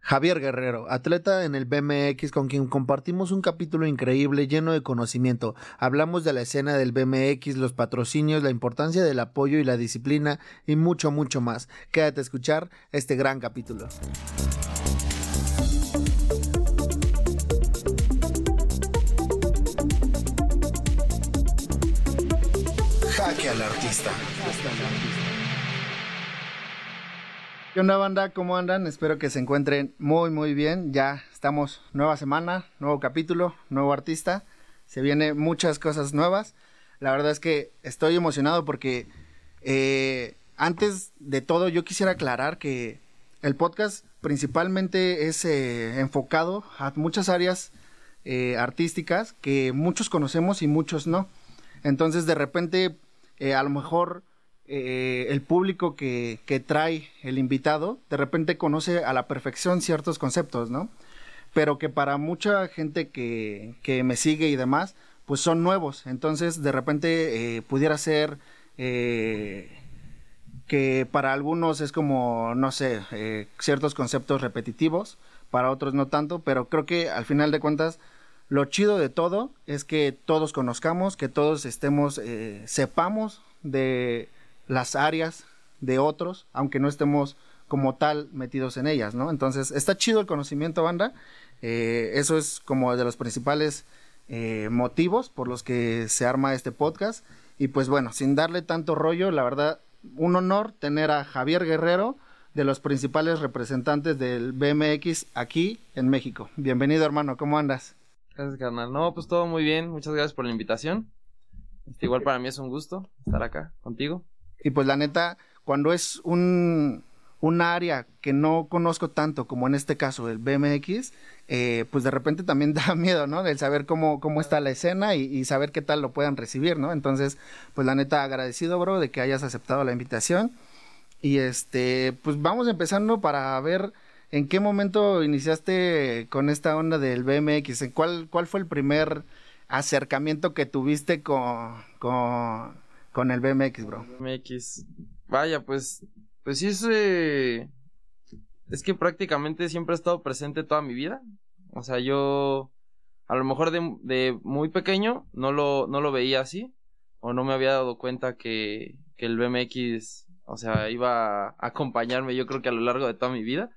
Javier Guerrero, atleta en el BMX con quien compartimos un capítulo increíble lleno de conocimiento. Hablamos de la escena del BMX, los patrocinios, la importancia del apoyo y la disciplina y mucho, mucho más. Quédate a escuchar este gran capítulo. Jaque al artista. ¿Qué onda banda? ¿Cómo andan? Espero que se encuentren muy muy bien. Ya estamos nueva semana, nuevo capítulo, nuevo artista. Se vienen muchas cosas nuevas. La verdad es que estoy emocionado porque eh, antes de todo yo quisiera aclarar que el podcast principalmente es eh, enfocado a muchas áreas eh, artísticas que muchos conocemos y muchos no. Entonces de repente a lo mejor eh, el público que, que, trae el invitado de repente conoce a la perfección ciertos conceptos, ¿no? Pero que para mucha gente que, que me sigue y demás, pues son nuevos. Entonces, de repente eh, pudiera ser eh, que para algunos es como, no sé, ciertos conceptos repetitivos, para otros no tanto, pero creo que al final de cuentas, lo chido de todo es que todos conozcamos, que todos estemos, sepamos de las áreas de otros, aunque no estemos como tal metidos en ellas, ¿no? Entonces, está chido el conocimiento, banda. Eh, eso es como de los principales eh, motivos por los que se arma este podcast. Y pues bueno, sin darle tanto rollo, la verdad, un honor tener a Javier Guerrero, de los principales representantes del BMX aquí en México. Bienvenido, hermano, ¿cómo andas? Gracias, carnal. No, pues todo muy bien. Muchas gracias por la invitación. Este, igual para mí es un gusto estar acá contigo. Y pues la neta, cuando es un, un área que no conozco tanto como en este caso el BMX, eh, pues de repente también da miedo, ¿no? El saber cómo, cómo está la escena y, y, saber qué tal lo puedan recibir, ¿no? Entonces, pues la neta agradecido, bro, de que hayas aceptado la invitación. Y este, pues vamos empezando para ver en qué momento iniciaste con esta onda del BMX, ¿En cuál, cuál fue el primer acercamiento que tuviste con, con con el BMX, bro. BMX. Vaya, pues, pues sí es, es que prácticamente siempre he estado presente toda mi vida. O sea, yo, a lo mejor de, de muy pequeño no lo, no lo veía así, o no me había dado cuenta que, que el BMX, o sea, iba a acompañarme yo creo que a lo largo de toda mi vida.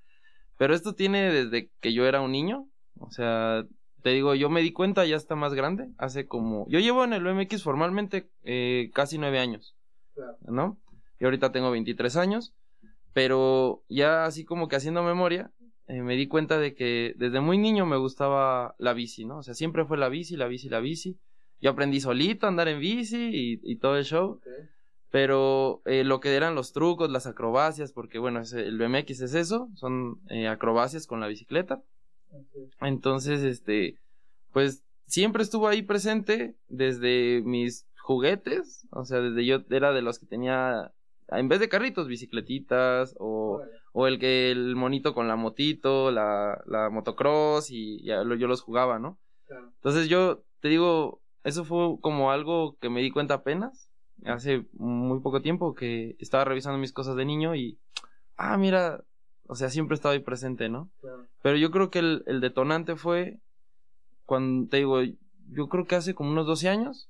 Pero esto tiene desde que yo era un niño, o sea, te digo, yo me di cuenta ya está más grande, hace como, yo llevo en el BMX formalmente eh, casi nueve años, ¿no? Y ahorita tengo 23 años, pero ya así como que haciendo memoria, eh, me di cuenta de que desde muy niño me gustaba la bici, ¿no? O sea, siempre fue la bici, la bici, la bici. Yo aprendí solito a andar en bici y, y todo el show. Okay. Pero eh, lo que eran los trucos, las acrobacias, porque bueno, es, el BMX es eso, son acrobacias con la bicicleta. Entonces, este, pues siempre estuvo ahí presente desde mis juguetes, o sea, desde yo era de los que tenía, en vez de carritos, bicicletitas, o, o el que el monito con la motito, la, la motocross, y ya yo los jugaba, ¿no? Claro. Entonces yo te digo, eso fue como algo que me di cuenta apenas, hace muy poco tiempo, que estaba revisando mis cosas de niño y, ah, mira, o sea, siempre estaba ahí presente, ¿no? Claro. Pero yo creo que el, el, detonante fue cuando, te digo, yo creo que hace como unos 12 años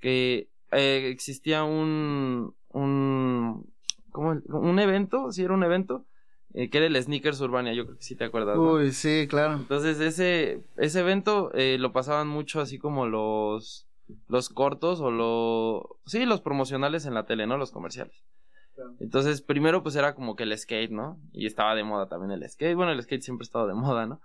que eh, existía un, un, ¿cómo? Un evento, sí era un evento, eh, que era el Sneakers Urbania, yo creo que sí te acuerdas. ¿no? Uy, sí, claro. Entonces ese, ese evento eh, lo pasaban mucho así como los, los cortos o los, sí, los promocionales en la tele, ¿no? Los comerciales. Entonces, primero pues era como que el skate, ¿no? Y estaba de moda también el skate. Bueno, el skate siempre ha estado de moda, ¿no?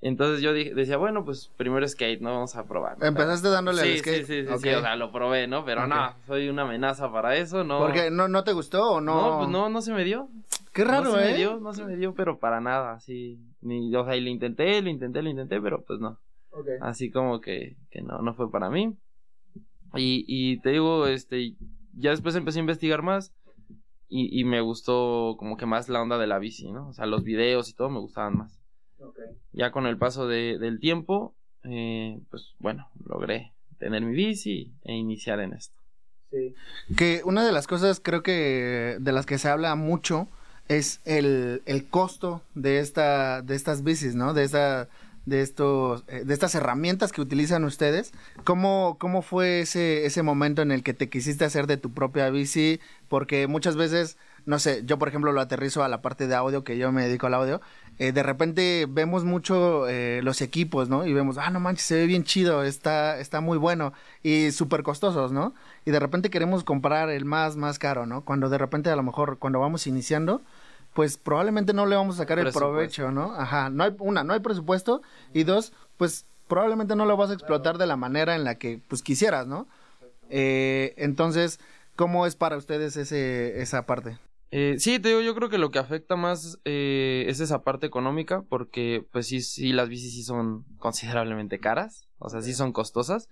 Entonces yo dije, decía, bueno, pues primero skate, ¿no? Vamos a probar. ¿Empezaste dándole sí, al skate? Sí, sí, sí, okay. sí, o sea, lo probé, ¿no? Pero okay. no, soy una amenaza para eso, ¿no? ¿Por qué? ¿No, ¿No te gustó o no? No, pues no, no se me dio. Qué raro, no se ¿eh? Me dio, no se me dio, pero para nada, así. Ni, o sea, y lo intenté, lo intenté, lo intenté, pero pues no. Así como que, que no, no fue para mí. Y, y te digo, este, ya después empecé a investigar más y, y me gustó como que más la onda de la bici, ¿no? O sea, los videos y todo me gustaban más. Ya con el paso de, del tiempo, eh, pues bueno, logré tener mi bici e iniciar en esto. Sí. Que una de las cosas creo que de las que se habla mucho es el, el costo de esta de estas bicis, ¿no? De esta de estos eh, de estas herramientas que utilizan ustedes. ¿Cómo, cómo fue ese ese momento en el que te quisiste hacer de tu propia bici? Porque muchas veces no sé, yo por ejemplo lo aterrizo a la parte de audio, que yo me dedico al audio, eh, de repente vemos mucho eh, los equipos, ¿no? Y vemos, ah, no manches, se ve bien chido, está, está muy bueno y súper costosos, ¿no? Y de repente queremos comprar el más, más caro, ¿no? Cuando de repente a lo mejor cuando vamos iniciando, pues probablemente no le vamos a sacar el provecho, ¿no? Ajá, no hay, una, no hay presupuesto y dos, pues probablemente no lo vas a explotar de la manera en la que pues quisieras, ¿no? Eh, entonces, ¿cómo es para ustedes ese, esa parte? Eh, sí, te digo, yo creo que lo que afecta más eh, es esa parte económica, porque pues sí, sí, las bicis sí son considerablemente caras, o sea, sí son costosas.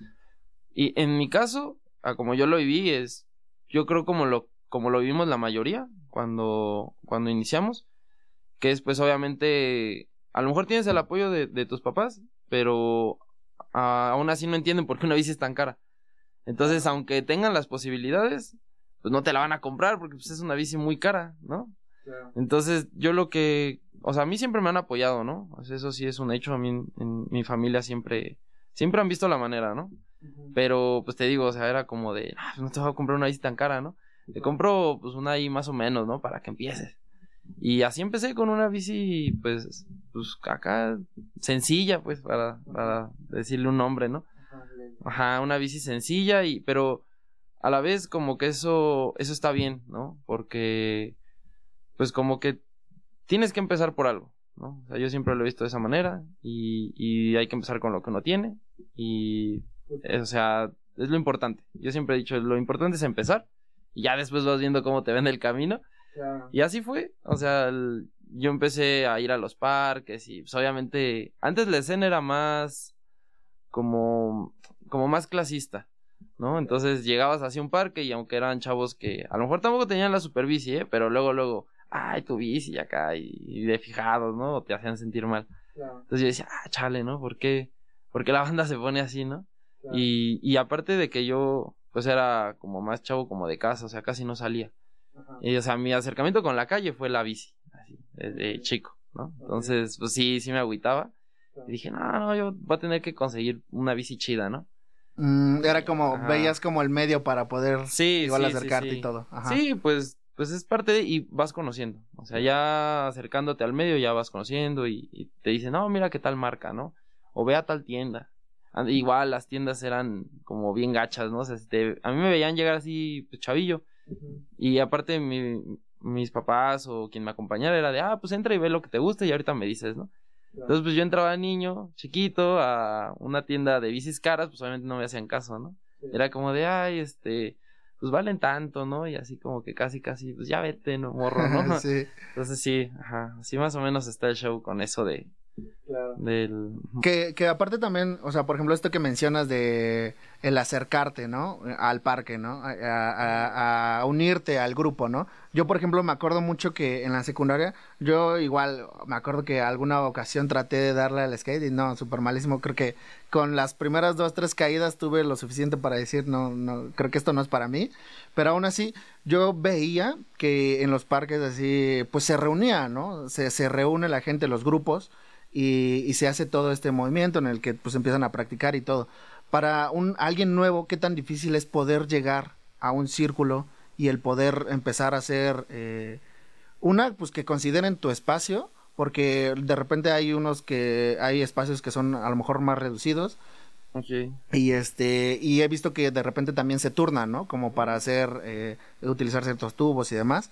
Y en mi caso, como yo lo viví, es, yo creo como lo, como lo vivimos la mayoría cuando, cuando iniciamos, que es pues obviamente, a lo mejor tienes el apoyo de, de tus papás, pero aún así no entienden por qué una bici es tan cara. Entonces, aunque tengan las posibilidades, pues no te la van a comprar porque pues, es una bici muy cara, ¿no? Entonces, yo lo que, o sea, a mí siempre me han apoyado, ¿no? eso sí es un hecho, a mí en, mi familia siempre, siempre han visto la manera, ¿no? Pero, pues te digo, o sea, era como de, ah, pues, no te voy a comprar una bici tan cara, ¿no? Te compro, pues, una ahí más o menos, ¿no? Para que empieces. Y así empecé con una bici, pues, pues, acá, sencilla, pues, para, decirle un nombre, ¿no? Ajá, una bici sencilla y, pero a la vez como que eso, eso está bien, ¿no? Porque, pues como que tienes que empezar por algo, ¿no? O sea, yo siempre lo he visto de esa manera y, y hay que empezar con lo que uno tiene y, o sea, es lo importante. Yo siempre he dicho, lo importante es empezar y ya después vas viendo cómo te ven el camino. Y así fue, o sea, yo empecé a ir a los parques y pues obviamente antes la escena era más como como más clasista. ¿no? Entonces llegabas hacia un parque y aunque eran chavos que a lo mejor tampoco tenían la super bici, ¿eh? Pero luego, luego, ay, tu bici acá y, de fijados, ¿no? Te hacían sentir mal. Entonces yo decía, ah, chale, ¿no? ¿Por qué, ¿Por qué la banda se pone así, ¿no? Y, y aparte de que yo, pues era como más chavo como de casa, o sea, casi no salía. Y, o sea, mi acercamiento con la calle fue la bici, así, desde chico, ¿no? Entonces, pues sí, sí me agüitaba. Y dije, no, no, yo voy a tener que conseguir una bici chida, ¿no? Mm, era como, veías como el medio para poder sí, igual acercarte y todo. Sí, pues, pues es parte de, y vas conociendo. O sea, ya acercándote al medio ya vas conociendo y, te dicen, no, mira qué tal marca, ¿no? O ve a tal tienda. Igual las tiendas eran como bien gachas, ¿no? O sea, este, a mí me veían llegar así, pues, chavillo. Y aparte mi, mis papás o quien me acompañara era de, ah, pues entra y ve lo que te gusta y ahorita me dices, ¿no? Entonces, pues yo entraba niño, chiquito, a una tienda de bicis caras, pues obviamente no me hacían caso, ¿no? Era como de, ay, este, pues valen tanto, ¿no? Y así como que casi, casi, pues ya vete, ¿no? Morro, ¿no? sí. Entonces sí, ajá, así más o menos está el show con eso de, Claro. Del... Que, que aparte también, o sea, por ejemplo, esto que mencionas de el acercarte, ¿no? Al parque, ¿no? A, unirte al grupo, ¿no? Yo, por ejemplo, me acuerdo mucho que en la secundaria, yo igual, me acuerdo que alguna ocasión traté de darle al skate y no, súper malísimo. Creo que con las primeras dos, tres caídas tuve lo suficiente para decir, no, no, creo que esto no es para mí. Pero aún así, yo veía que en los parques así, pues se reunía, ¿no? Se, se reúne la gente, los grupos y, se hace todo este movimiento en el que pues empiezan a practicar y todo. Para un alguien nuevo, ¿qué tan difícil es poder llegar a un círculo y el poder empezar a hacer eh, una, pues que consideren tu espacio, porque de repente hay unos que hay espacios que son a lo mejor más reducidos. Y este, y he visto que de repente también se turnan, ¿no? Como para hacer, eh, utilizar ciertos tubos y demás.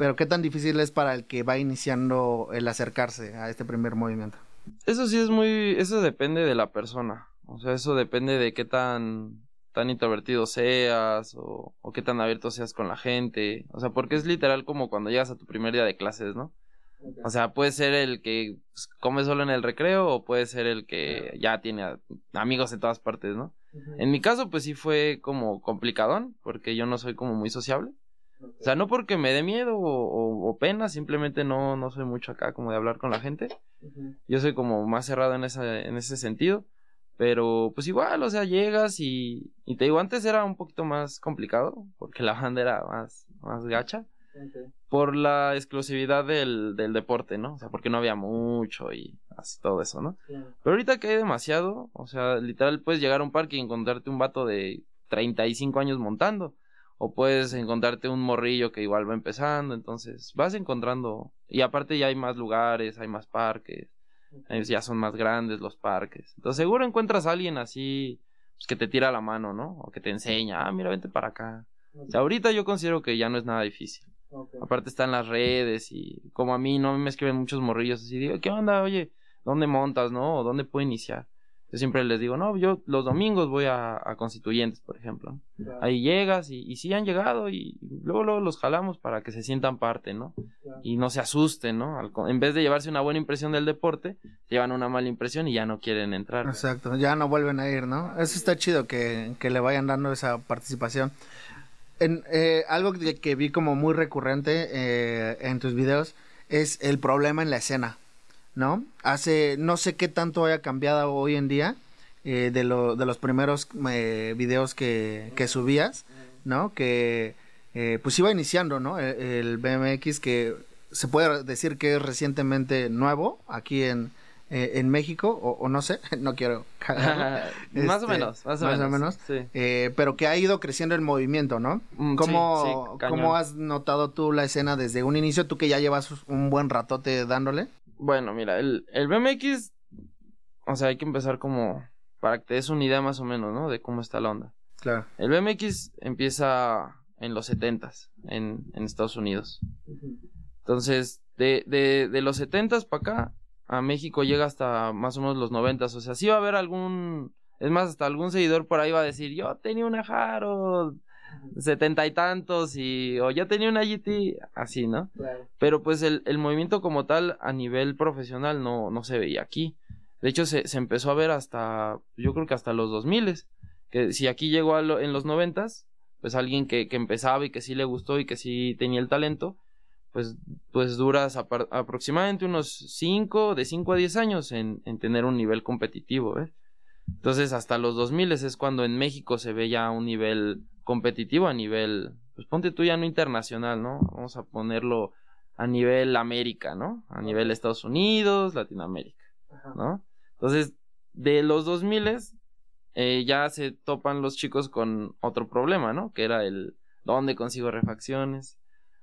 Pero qué tan difícil es para el que va iniciando el acercarse a este primer movimiento. Eso sí es muy, eso depende de la persona. O sea, eso depende de qué tan, tan introvertido seas o, o qué tan abierto seas con la gente. O sea, porque es literal como cuando llegas a tu primer día de clases, ¿no? O sea, puede ser el que pues, come solo en el recreo o puede ser el que ya tiene amigos en todas partes, ¿no? En mi caso, pues sí fue como complicadón, porque yo no soy como muy sociable. O sea, no porque me dé miedo o, pena, simplemente no, no soy mucho acá como de hablar con la gente. Yo soy como más cerrado en, esa, en ese sentido. Pero pues igual, o sea, llegas y, y te digo, antes era un poquito más complicado, porque la banda era más, más gacha. Por la exclusividad del, del deporte, ¿no? O sea, porque no había mucho y así todo eso, ¿no? Pero ahorita que hay demasiado, o sea, literal puedes llegar a un parque y encontrarte un vato de 35 años montando o puedes encontrarte un morrillo que igual va empezando, entonces vas encontrando, y aparte ya hay más lugares, hay más parques, ya son más grandes los parques, entonces seguro encuentras a alguien así pues, que te tira la mano, ¿no? O que te enseña, ah, mira, vente para acá. ahorita yo considero que ya no es nada difícil. Aparte están las redes y como a mí no me escriben muchos morrillos así, digo, ¿qué onda? Oye, ¿dónde montas, no? ¿O dónde puedo iniciar? Yo siempre les digo, no, yo los domingos voy a, Constituyentes, por ejemplo. Ahí llegas y, y sí han llegado y luego, luego los jalamos para que se sientan parte, ¿no? Y no se asusten, ¿no? en vez de llevarse una buena impresión del deporte, llevan una mala impresión y ya no quieren entrar. Exacto, ya no vuelven a ir, ¿no? Eso está chido que, que le vayan dando esa participación. En, eh, algo que, vi como muy recurrente eh, en tus videos es el problema en la escena. ¿No? Hace, no sé qué tanto haya cambiado hoy en día eh, de, lo, de los primeros eh, videos que, que subías, ¿no? Que eh, pues iba iniciando, ¿no? E, el, BMX que se puede decir que es recientemente nuevo aquí en, en México, o, no sé, no quiero más o este, menos, más o menos. pero que ha ido creciendo el movimiento, ¿no? Mm, ¿Cómo, ¿Cómo has notado tú la escena desde un inicio, tú que ya llevas un buen ratote dándole? Bueno, mira, el, el BMX, o sea, hay que empezar como para que te des una idea más o menos, ¿no? De cómo está la onda. Claro. El BMX empieza en los setentas en, en Estados Unidos. Entonces, de, de, de los setentas para acá, a México llega hasta más o menos los noventas. O sea, sí va a haber algún, es más, hasta algún seguidor por ahí va a decir, yo tenía una Jaro setenta y tantos y o ya tenía una GT así, ¿no? Pero pues el, el, movimiento como tal a nivel profesional no, no se veía aquí. De hecho se, se empezó a ver hasta, yo creo que hasta los 2000 que si aquí llegó en los noventas, pues alguien que, que, empezaba y que sí le gustó y que sí tenía el talento, pues, pues duras aproximadamente unos 5, de 5 a 10 años en, en tener un nivel competitivo, ¿eh? Entonces hasta los 2000 es cuando en México se ve ya un nivel competitivo a nivel, pues ponte tú ya no internacional, ¿no? Vamos a ponerlo a nivel América, ¿no? A nivel Estados Unidos, Latinoamérica, ¿no? Entonces, de los 2000 eh, ya se topan los chicos con otro problema, ¿no? Que era el dónde consigo refacciones.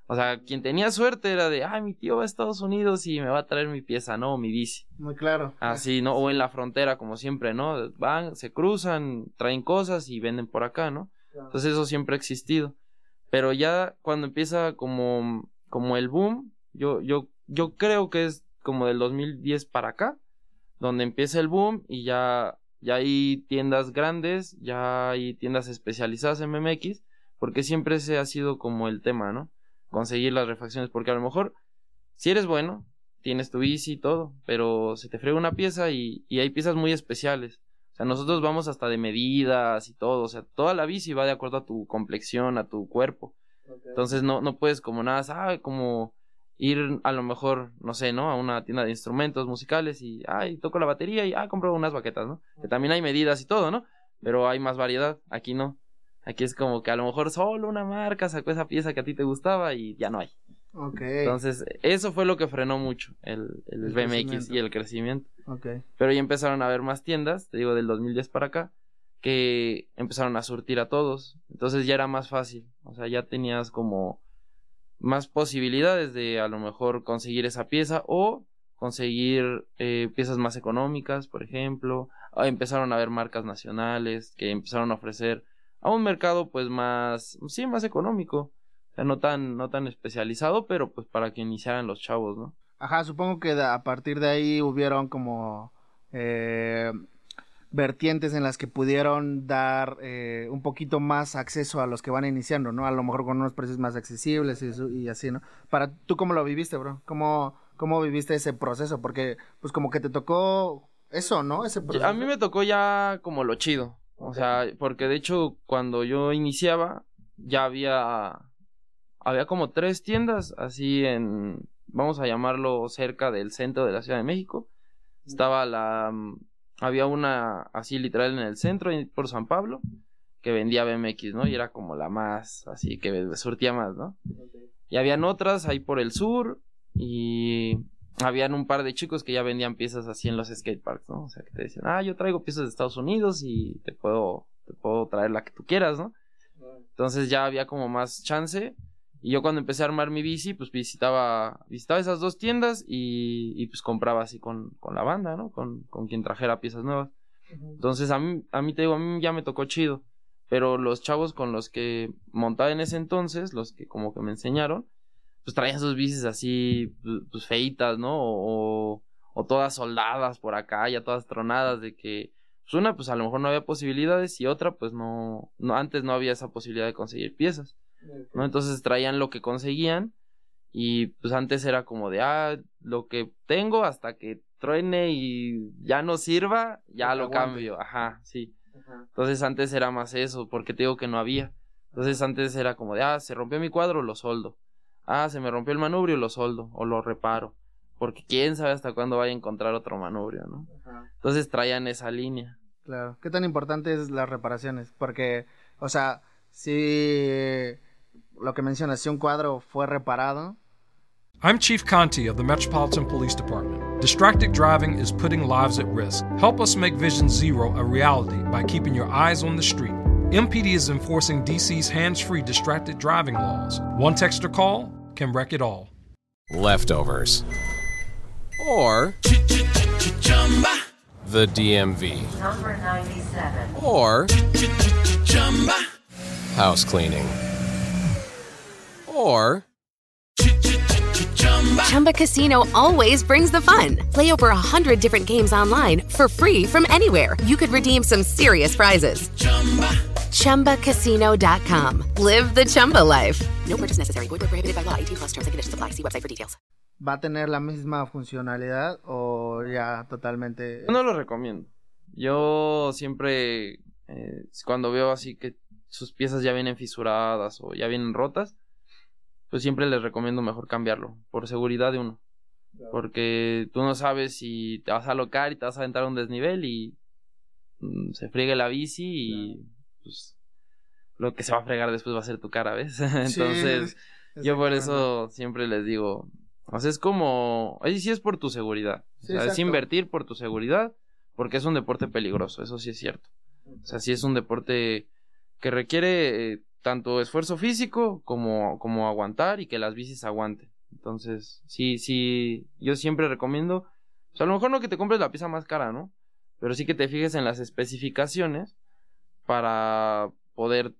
O sea, quien tenía suerte era de, ay, mi tío va a Estados Unidos y me va a traer mi pieza, ¿no? Mi bici. Muy claro. Así, ¿no? O en la frontera, como siempre, ¿no? Van, se cruzan, traen cosas y venden por acá, ¿no? Entonces eso siempre ha existido. Pero ya cuando empieza como, como el boom, yo, yo, yo creo que es como del 2010 para acá, donde empieza el boom y ya, ya hay tiendas grandes, ya hay tiendas especializadas en MMX, porque siempre ese ha sido como el tema, ¿no? Conseguir las refacciones, porque a lo mejor, si eres bueno, tienes tu bici y todo, pero se te frega una pieza y, y hay piezas muy especiales. O sea, nosotros vamos hasta de medidas y todo, o sea, toda la bici va de acuerdo a tu complexión, a tu cuerpo. Entonces no, no puedes como nada, ah, como ir a lo mejor, no sé, ¿no? A una tienda de instrumentos musicales y, ay, toco la batería y, ah, compro unas baquetas, ¿no? Que también hay medidas y todo, ¿no? Pero hay más variedad, aquí no. Aquí es como que a lo mejor solo una marca sacó esa pieza que a ti te gustaba y ya no hay. Okay. Entonces, eso fue lo que frenó mucho el, el, BMX y el crecimiento. Pero ya empezaron a haber más tiendas, te digo, del 2010 para acá, que empezaron a surtir a todos. Entonces ya era más fácil. O sea, ya tenías como más posibilidades de a lo mejor conseguir esa pieza o conseguir eh, piezas más económicas, por ejemplo. Ah, empezaron a haber marcas nacionales que empezaron a ofrecer a un mercado pues más, sí, más económico. O sea, no tan, no tan especializado, pero pues para que iniciaran los chavos, ¿no? Ajá, supongo que a partir de ahí hubieron como... Eh, vertientes en las que pudieron dar eh, un poquito más acceso a los que van iniciando, ¿no? A lo mejor con unos precios más accesibles y, y así, ¿no? Para, ¿tú cómo lo viviste, bro? ¿Cómo, ¿Cómo viviste ese proceso? Porque, pues como que te tocó eso, ¿no? Ese A mí me tocó ya como lo chido. O sea, porque de hecho cuando yo iniciaba ya había había como tres tiendas así en vamos a llamarlo cerca del centro de la Ciudad de México. Estaba la había una así literal en el centro por San Pablo que vendía BMX, ¿no? Y era como la más así que surtía más, ¿no? Y habían otras ahí por el sur y habían un par de chicos que ya vendían piezas así en los skateparks, ¿no? O sea, que te decían, ah, yo traigo piezas de Estados Unidos y te puedo, te puedo traer la que tú quieras, ¿no? Entonces ya había como más chance. Y yo cuando empecé a armar mi bici, pues visitaba, visitaba esas dos tiendas y, y pues compraba así con, con la banda, ¿no? Con, con quien trajera piezas nuevas. Entonces a mí, a mí te digo, a mí ya me tocó chido. Pero los chavos con los que montaba en ese entonces, los que como que me enseñaron, pues traían sus bicis así, pues feitas, ¿no? O, o todas soldadas por acá, ya todas tronadas, de que, pues una, pues a lo mejor no había posibilidades y otra, pues no, no antes no había esa posibilidad de conseguir piezas, ¿no? Entonces traían lo que conseguían y pues antes era como de, ah, lo que tengo hasta que truene y ya no sirva, ya lo cambio, ajá, sí. Entonces antes era más eso, porque te digo que no había. Entonces antes era como de, ah, se rompió mi cuadro, lo soldo ah, se me rompió el manubrio, lo soldo o lo reparo. Porque quién sabe hasta cuándo vaya a encontrar otro manubrio, ¿no? Entonces traían esa línea. Claro. ¿Qué tan importante es las reparaciones? Porque, o sea, si lo que mencionas, si un cuadro fue reparado. I'm Chief Conti of the Metropolitan Police Department. Distracted driving is putting lives at risk. Help us make Vision Zero a reality by keeping your eyes on the street. MPD is enforcing DC's hands free distracted driving laws. One text or call can wreck it all. Leftovers. Or the DMV. Number 97. Or house cleaning. Or Chumba Casino always brings the fun. Play over a hundred different games online for free from anywhere. You could redeem some serious prizes. ChumbaCasino.com. Live the Chumba life. No purchase necessary. Void prohibited by law. 18 plus terms and conditions apply. See website for details. ¿Va a tener la misma funcionalidad o ya totalmente...? Yo no lo recomiendo. Yo siempre, eh, cuando veo así que sus piezas ya vienen fisuradas o ya vienen rotas, pues siempre les recomiendo mejor cambiarlo, por seguridad de uno. Porque tú no sabes si te vas a alocar y te vas a aventar un desnivel y mm, se friegue la bici y pues lo que se va a fregar después va a ser tu cara, ¿ves? Entonces, yo por eso siempre les digo, o sea, es como, ahí sí es por tu seguridad, o sea, es invertir por tu seguridad, porque es un deporte peligroso, eso sí es cierto. O sea, sí es un deporte que requiere eh, tanto esfuerzo físico como, como aguantar y que las bicis aguanten. Entonces, sí, sí, yo siempre recomiendo, o sea, a lo mejor no que te compres la pieza más cara, ¿no? Pero sí que te fijes en las especificaciones para poder,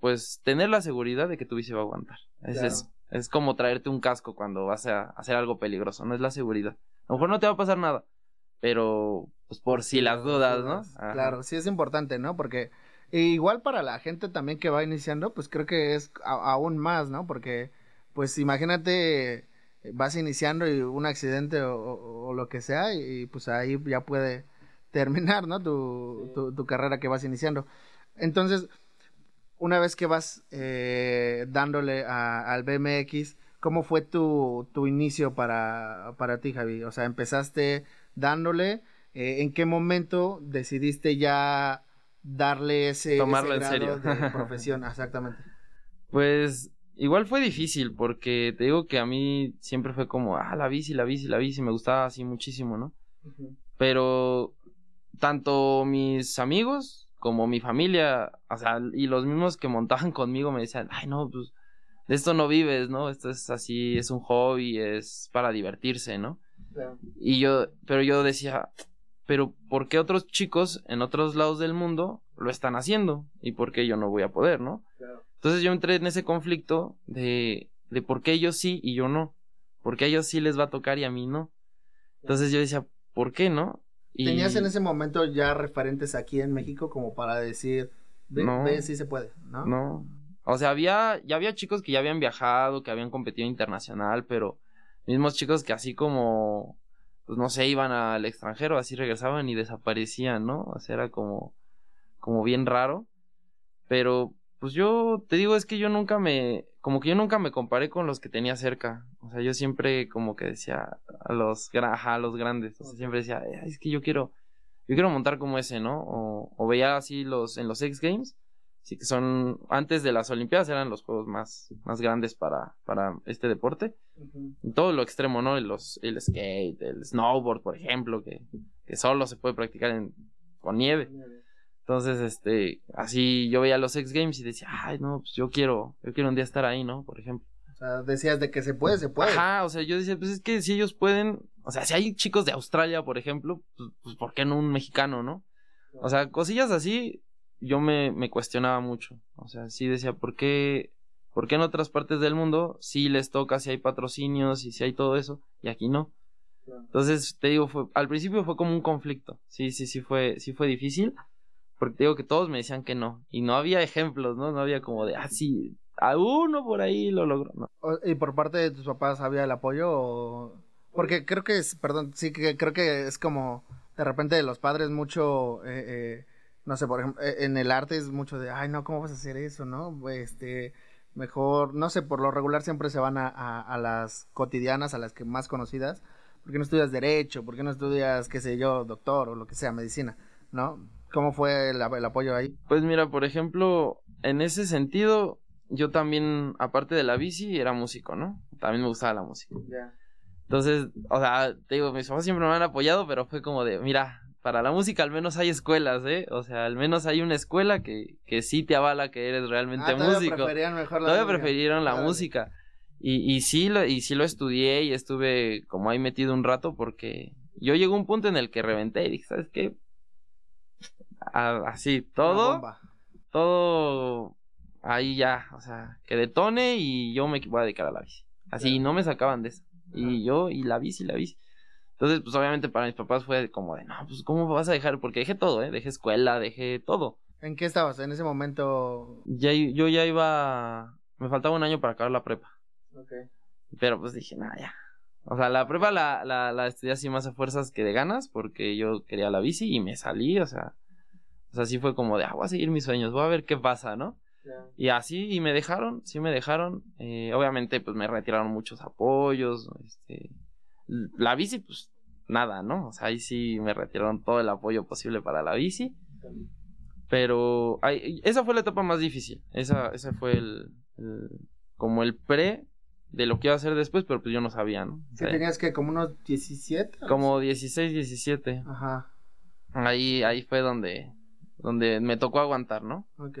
pues, tener la seguridad de que tu bici va a aguantar. Es, es, como traerte un casco cuando vas a hacer algo peligroso, no es la seguridad. A lo mejor no te va a pasar nada, pero, pues, por si las dudas, ¿no? Claro, sí es importante, ¿no? Porque igual para la gente también que va iniciando, pues creo que es aún más, ¿no? Porque, pues imagínate, vas iniciando y un accidente o, lo que sea, y, pues ahí ya puede terminar, ¿no? Tu, tu, carrera que vas iniciando. Entonces, una vez que vas eh, dándole al BMX, ¿cómo fue tu, tu inicio para, para ti, Javi? O sea, empezaste dándole, eh, ¿en qué momento decidiste ya darle ese, Tomarlo en serio. de profesión, exactamente. Pues igual fue difícil porque te digo que a mí siempre fue como, ah, la bici, la bici, la bici, me gustaba así muchísimo, ¿no? Pero tanto mis amigos como mi familia, o sea, y los mismos que montaban conmigo me decían, ay, no, pues de esto no vives, ¿no? Esto es así, es un hobby, es para divertirse, ¿no? Y yo, pero yo decía, pero ¿por qué otros chicos en otros lados del mundo lo están haciendo? ¿Y por qué yo no voy a poder, no? Entonces yo entré en ese conflicto de, de por qué ellos sí y yo no. ¿Por qué a ellos sí les va a tocar y a mí no? Entonces yo decía, ¿por qué no? Y- ¿Tenías en ese momento ya referentes aquí en México como para decir, ve, No. ve, sí se puede, ¿no? No. O sea, había, ya había chicos que ya habían viajado, que habían competido internacional, pero mismos chicos que así como, pues no sé, iban al extranjero, así regresaban y desaparecían, ¿no? O sea, era como, como bien raro. Pero, pues yo te digo, es que yo nunca me, como que yo nunca me comparé con los que tenía cerca. O sea, yo siempre como que decía a los, ajá, a los grandes. O sea, siempre decía, "Ay, es que yo quiero, yo quiero montar como ese, ¿no? O, o veía así los, en los X Games. Sí que son, antes de las Olimpiadas eran los juegos más, más grandes para, para este deporte. Todo lo extremo, ¿no? Los, el skate, el snowboard, por ejemplo, que, que solo se puede practicar en, con nieve. Entonces, este, así yo veía los X Games y decía, ay, no, pues yo quiero, yo quiero un día estar ahí, ¿no? Por ejemplo. O sea, decías de que se puede, se puede. Ajá, o sea, yo decía, pues es que si ellos pueden, o sea, si hay chicos de Australia, por ejemplo, pues, pues ¿por qué no un mexicano, no? O sea, cosillas así, yo me, me cuestionaba mucho. O sea, sí decía, ¿por qué, ¿por qué en otras partes del mundo sí les toca, si hay patrocinios y si hay todo eso, y aquí no? Entonces, te digo, fue, al principio fue como un conflicto. Sí, sí, sí fue, sí fue difícil. Porque digo que todos me decían que no. Y no había ejemplos, ¿no? No había como de, ah, sí, a uno por ahí lo logró. No. ¿Y por parte de tus papás había el apoyo o...? Porque creo que es, perdón, sí que creo que es como, de repente de los padres mucho, eh, eh, no sé, por ejemplo, eh, en el arte es mucho de, ay, no, ¿cómo vas a hacer eso, no? Este, mejor, no sé, por lo regular siempre se van a, a, a las cotidianas, a las que más conocidas. ¿Por qué no estudias derecho? ¿Por qué no estudias, qué sé yo, doctor o lo que sea, medicina? ¿No? ¿Cómo fue el, el apoyo ahí? Pues mira, por ejemplo, en ese sentido, yo también, aparte de la bici, era músico, ¿no? También me gustaba la música. Entonces, o sea, te digo, mis papás siempre me han apoyado, pero fue como de, mira, para la música al menos hay escuelas, ¿eh? O sea, al menos hay una escuela que, que sí te avala que eres realmente Ah, todavía músico. preferían mejor la Todavía música. prefirieron la música. Y, y sí lo, y sí lo estudié y estuve como ahí metido un rato porque yo llegó un punto en el que reventé y dije, ¿sabes qué? A- así, todo, todo ahí ya, o sea, que detone y yo me voy a dedicar a la bici. Así, Claro. no me sacaban de eso. Y yo, y la bici, la bici. Entonces, pues obviamente para mis papás fue como de, no, pues ¿cómo vas a dejar? Porque dejé todo, ¿eh? Dejé escuela, dejé todo. ¿En qué estabas? En ese momento. Ya, yo ya iba, me faltaba un año para acabar la prepa. Ok. Pero pues dije, nada, ya. O sea, la prepa la, la, la estudié así más a fuerzas que de ganas, porque yo quería la bici y me salí, o sea. O sea, sí fue como de, ah, voy a seguir mis sueños, voy a ver qué pasa, ¿no? Y así, y me dejaron, sí me dejaron. Eh, obviamente, pues me retiraron muchos apoyos. Este, la bici, pues nada, ¿no? O sea, ahí sí me retiraron todo el apoyo posible para la bici. Pero ahí- esa fue la etapa más difícil. Esa, ese fue el, el- como el pre de lo que iba a hacer después, pero pues yo no sabía, ¿no? O sea, tenías que como unos 17. como 16, 17. Ajá. Ahí, ahí fue donde, donde me tocó aguantar, ¿no? Ok.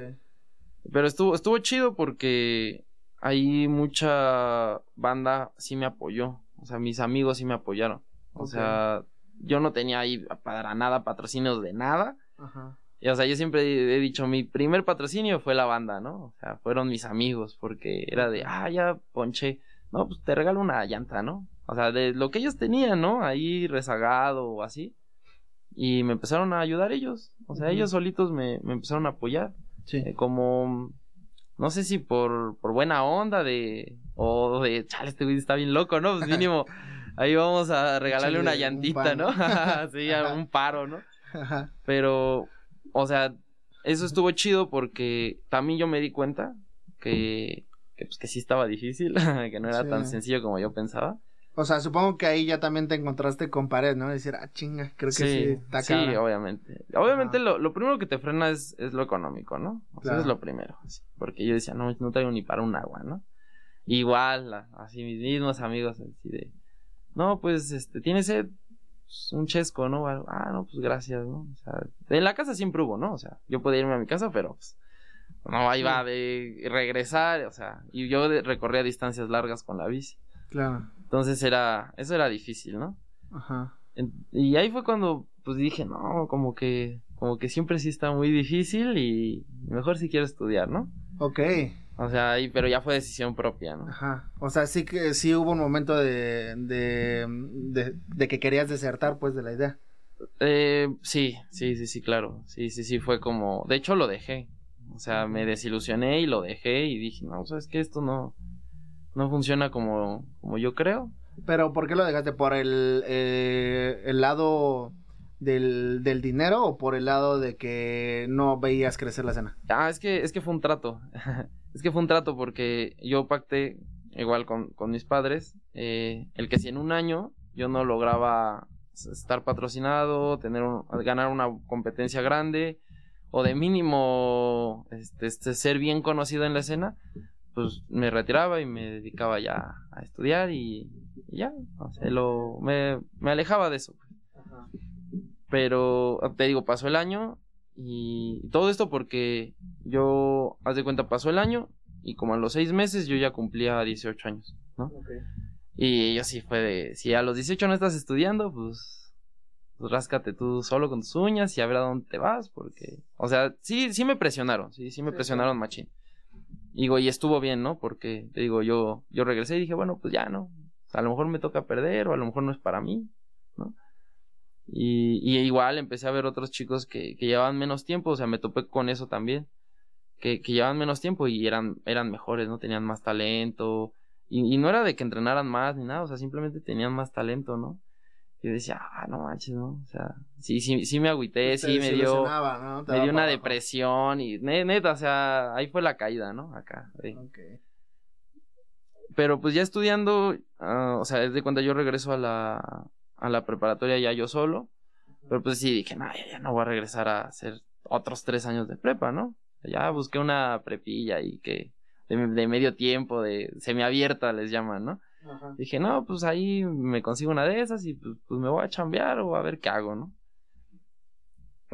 Pero estuvo, estuvo chido porque ahí mucha banda sí me apoyó. O sea, mis amigos sí me apoyaron. O sea, yo no tenía ahí para nada patrocinios de nada. Ajá. Y, o sea, yo siempre he dicho, mi primer patrocinio fue la banda, ¿no? O sea, fueron mis amigos, porque era de, ah, ya ponché, no, pues te regalo una llanta, ¿no? O sea, de lo que ellos tenían, ¿no? Ahí rezagado o así. Y me empezaron a ayudar ellos. O sea, ellos solitos me, me empezaron a apoyar. Sí. Eh, como, no sé si por, por buena onda de, o de, chale, este güey está bien loco, ¿no? Pues mínimo, ahí vamos a regalarle una un llantita. ¿no? sí, Ajá. un paro, ¿no? Ajá. Pero, o sea, eso estuvo chido porque también yo me di cuenta que, que, pues, que sí estaba difícil, que no era Sí. tan sencillo como yo pensaba. O sea, supongo que ahí ya también te encontraste con pared, ¿no? Decir, ah, chinga, creo que sí, está sí, obviamente. Obviamente lo, lo primero que te frena es, es lo económico, ¿no? O sea, Claro. Es lo primero. así, porque yo decía, no, no traigo ni para un agua, ¿no? Igual, así mis mismos amigos, así de, no, pues, este, ¿tienes sed? Pues, un chesco, ¿no? Ah, no, pues gracias, ¿no? O sea, en la casa siempre hubo, ¿no? O sea, yo podía irme a mi casa, pero pues, no, ahí va de regresar, o sea, y yo recorría distancias largas con la bici. Claro. Entonces era, eso era difícil, ¿no? Ajá. Y ahí fue cuando pues dije, no, como que como que siempre sí está muy difícil y mejor si quiero estudiar, ¿no? Ok. O sea, ahí, pero ya fue decisión propia, ¿no? Ajá. O sea, sí que sí hubo un momento de, de, de, de que querías desertar, pues, de la idea. Eh, sí, sí, sí, sí, claro. Sí, sí, sí, fue como... De hecho, lo dejé. O sea, me desilusioné y lo dejé y dije, no, sabes que esto no, no funciona como, como yo creo. Pero ¿por qué lo dejaste? ¿Por el, eh, el lado del, del dinero o por el lado de que no veías crecer la escena? Ah, es que, es que fue un trato. es que fue un trato porque yo pacté igual con, con mis padres, eh, el que si en un año yo no lograba estar patrocinado, tener un- ganar una competencia grande o de mínimo este, este, ser bien conocido en la escena, pues me retiraba y me dedicaba ya a estudiar y, y ya, o sea, lo, me, me alejaba de eso. Pero te digo, pasó el año y todo esto porque yo, haz de cuenta, pasó el año y como a los seis meses yo ya cumplía 18 años, ¿no? Y yo sí fue de, si a los 18 no estás estudiando, pues, pues ráscate tú solo con tus uñas y a ver a dónde te vas, porque, o sea, sí, sí me presionaron, sí, sí me presionaron machín. Y digo, y estuvo bien, ¿no? Porque, te digo, yo, yo regresé y dije, bueno, pues ya, ¿no? A lo mejor me toca perder o a lo mejor no es para mí, ¿no? Y, igual empecé a ver otros chicos que, que llevaban menos tiempo, o sea, me topé con eso también, que, que llevaban menos tiempo y eran, eran mejores, ¿no? Tenían más talento, y, y no era de que entrenaran más ni nada, o sea, simplemente tenían más talento, ¿no? Y yo decía, ah, no manches, ¿no? O sea, sí, sí, sí me agüité, Te sí me dio, me dio una abajo. depresión y ne- neta, o sea, ahí fue la caída, ¿no? Acá. ahí. Pero pues ya estudiando, ah, o sea, desde cuando yo regreso a la, a la preparatoria ya yo solo, pero pues sí dije, no, ya, ya no voy a regresar a hacer otros tres años de prepa, ¿no? Ya busqué una prepilla y que de, de medio tiempo, de semiabierta les llaman, ¿no? Dije, no, pues ahí me consigo una de esas y pues, pues me voy a chambear o a ver qué hago, ¿no?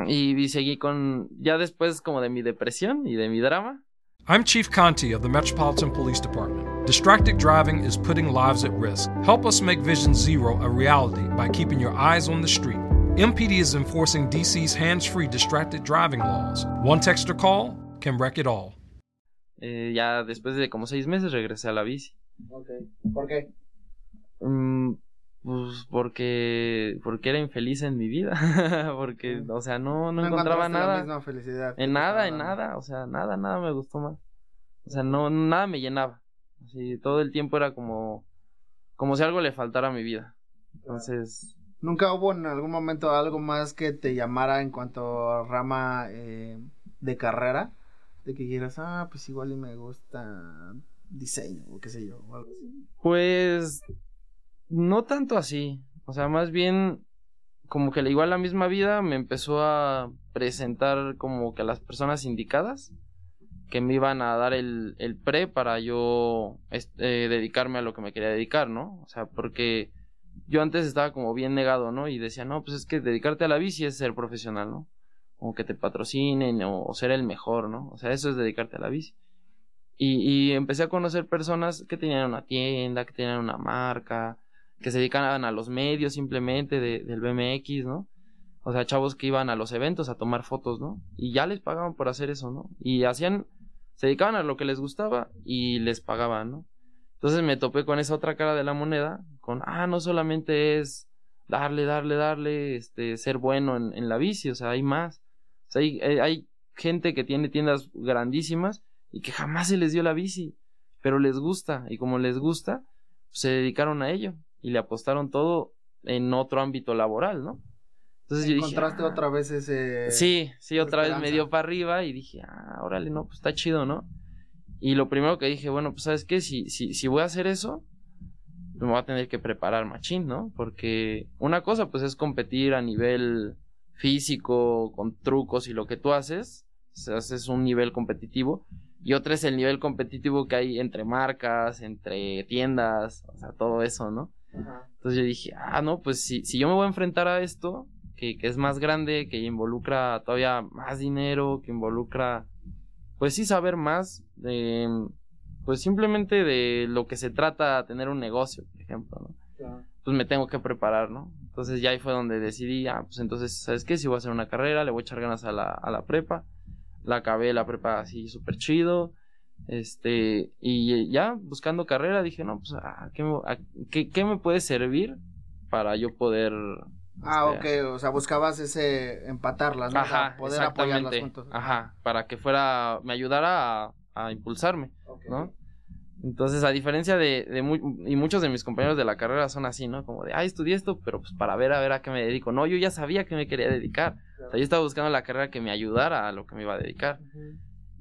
Y, y seguí con, ya después como de mi depresión y de mi drama, I'm Chief Conti of the Metropolitan Police Department. Distracted driving is putting lives at risk. Help us make Vision Zero a reality by keeping your eyes on the street. MPD is enforcing DC's hands free distracted driving laws. One text or call can wreck it all. eh, ya después de como seis meses regresé a la bici. Ok. ¿Por qué? Mm, pues porque, porque era infeliz en mi vida, porque, o sea, no, no, encontraba la nada. misma felicidad En nada, en nada, o sea, nada, nada me gustó más. O sea, no, nada me llenaba. Así, todo el tiempo era como, como si algo le faltara a mi vida. Entonces, ¿Nunca hubo en algún momento algo más que te llamara en cuanto a rama eh, de carrera? De que quieras, ah, pues igual y me gusta diseño o qué sé yo. o algo así. pues, no tanto así. O sea, más bien, como que igual la misma vida me empezó a presentar como que a las personas indicadas que me iban a dar el, el pre para yo eh, dedicarme a lo que me quería dedicar, ¿no? O sea, porque yo antes estaba como bien negado, ¿no? Y decía, no, pues es que dedicarte a la bici es ser profesional, ¿no? O que te patrocinen o, o ser el mejor, ¿no? O sea, eso es dedicarte a la bici. Y, y empecé a conocer personas que tenían una tienda, que tenían una marca, que se dedicaban a los medios simplemente de- del BMX, ¿no? O sea, chavos que iban a los eventos a tomar fotos, ¿no? Y ya les pagaban por hacer eso, ¿no? Y hacían, se dedicaban a lo que les gustaba y les pagaban, ¿no? Entonces me topé con esa otra cara de la moneda, con, ah, no solamente es darle, darle, darle, este, ser bueno en, en la bici, o sea, hay más. O sea, hay, hay- hay gente que tiene tiendas grandísimas y que jamás se les dio la bici, pero les gusta, y como les gusta, se dedicaron a ello y le apostaron todo en otro ámbito laboral, ¿no? Entonces yo dije, Encontraste "Ah". otra vez ese... Sí, sí, otra vez me dio para arriba y dije, ah, órale, no, pues está chido, ¿no? Y lo primero que dije, bueno, pues sabes qué, si, si, si voy a hacer eso, me voy a tener que preparar machín, ¿no? Porque una cosa, pues es competir a nivel físico, con trucos y lo que tú haces, o sea, es un nivel competitivo. Y otra es el nivel competitivo que hay entre marcas, entre tiendas, o sea, todo eso, ¿no? Ajá. Entonces yo dije, ah, no, pues si, si yo me voy a enfrentar a esto, que, que es más grande, que involucra todavía más dinero, que involucra, pues sí, saber más de, pues simplemente de lo que se trata tener un negocio, por ejemplo, ¿no? Claro. Pues me tengo que preparar, ¿no? Entonces ya ahí fue donde decidí, ah, pues entonces, ¿sabes qué? Si voy a hacer una carrera, le voy a echar ganas a la, a la prepa. La acabé la prepa así súper chido. Este, y ya buscando carrera dije, no, pues, ah, ¿qué, me, a- qué- qué me puede servir para yo poder Ah, Este, ok, o sea, buscabas ese empatarlas, ¿no? Ajá, poder apoyarlas juntos. Ajá, para que fuera, me ayudara a, a impulsarme. ¿no? Entonces, a diferencia de, de y muchos de mis compañeros de la carrera son así, ¿no? Como de, ay, estudié esto, pero pues para ver a ver a qué me dedico. No, yo ya sabía que me quería dedicar. O sea, yo estaba buscando la carrera que me ayudara a lo que me iba a dedicar.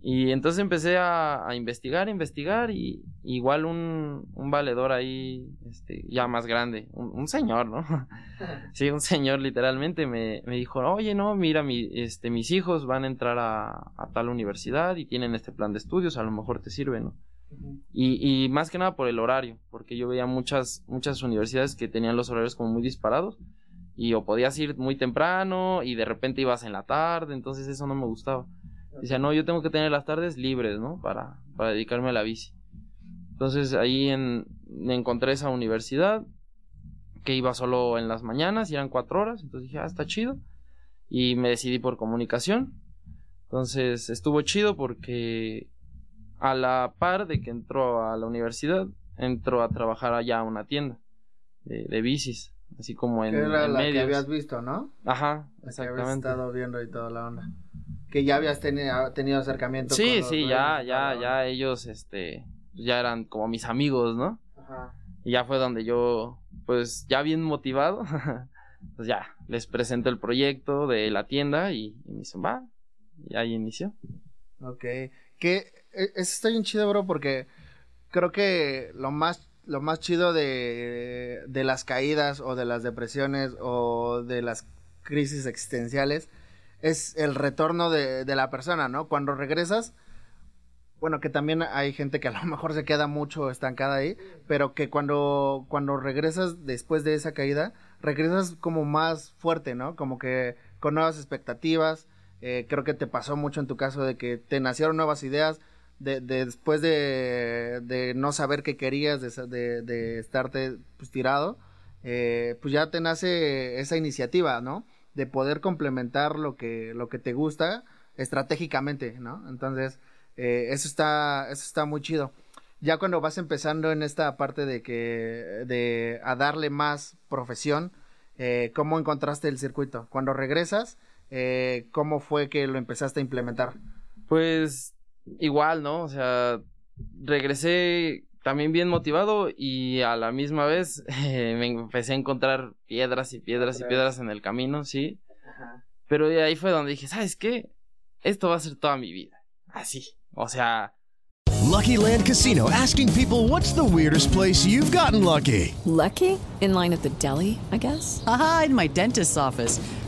Y entonces empecé a, a investigar, investigar y igual un, un valedor ahí, este, ya más grande, un, un señor, ¿no? sí, un señor literalmente me, me dijo, oye, no, mira, mi, este, mis hijos van a entrar a, a tal universidad y tienen este plan de estudios, a lo mejor te sirve, ¿no? Y, y más que nada por el horario, porque yo veía muchas, muchas universidades que tenían los horarios como muy disparados y o podías ir muy temprano y de repente ibas en la tarde, entonces eso no me gustaba. Decía, no, yo tengo que tener las tardes libres, ¿no? Para, para dedicarme a la bici. Entonces ahí en, encontré esa universidad que iba solo en las mañanas y eran cuatro horas. Entonces dije, ah, está chido. Y me decidí por comunicación. Entonces estuvo chido porque a la par de que entró a la universidad, entró a trabajar allá a una tienda de, de bicis. Así como en, era en la que habías visto, ¿no? Ajá, La que habías exactamente. estado viendo y toda la onda. Que ya habías tenido, tenido acercamiento Sí, con los sí, dueños ya, ya, ya ellos, este, ya eran como mis amigos, ¿no? Ajá. Y ya fue donde yo, pues, ya bien motivado, pues ya, les presento el proyecto de la tienda y, y me dicen, va, y ahí inició. Ok. Que eh, eso está bien chido, bro, porque creo que lo más lo más chido de, de las caídas o de las depresiones o de las crisis existenciales es el retorno de, de la persona, ¿no? Cuando regresas, bueno, que también hay gente que a lo mejor se queda mucho estancada ahí, pero que cuando, cuando regresas después de esa caída, regresas como más fuerte, ¿no? Como que con nuevas expectativas. Eh, creo que te pasó mucho en tu caso de que te nacieron nuevas ideas de, de después de, no saber qué querías, de, de, estarte pues, tirado, eh, pues ya te nace esa iniciativa, ¿no? De poder complementar lo que, te gusta estratégicamente, ¿no? Entonces, eh, eso está, eso está muy chido. Ya cuando vas empezando en esta parte de que, de a darle más profesión, eh, ¿cómo encontraste el circuito? Cuando regresas, ¿cómo fue que lo empezaste a implementar? Pues, igual, ¿no? O sea, regresé también bien motivado y a la misma vez eh, me empecé a encontrar piedras y piedras y piedras en el camino, sí. Pero de ahí fue donde dije, ¿sabes qué? Esto va a ser toda mi vida. Así. O sea, Lucky Land Casino asking people what's the weirdest place you've gotten lucky? Lucky? In line at the deli, I guess? Aha, in my dentist's office.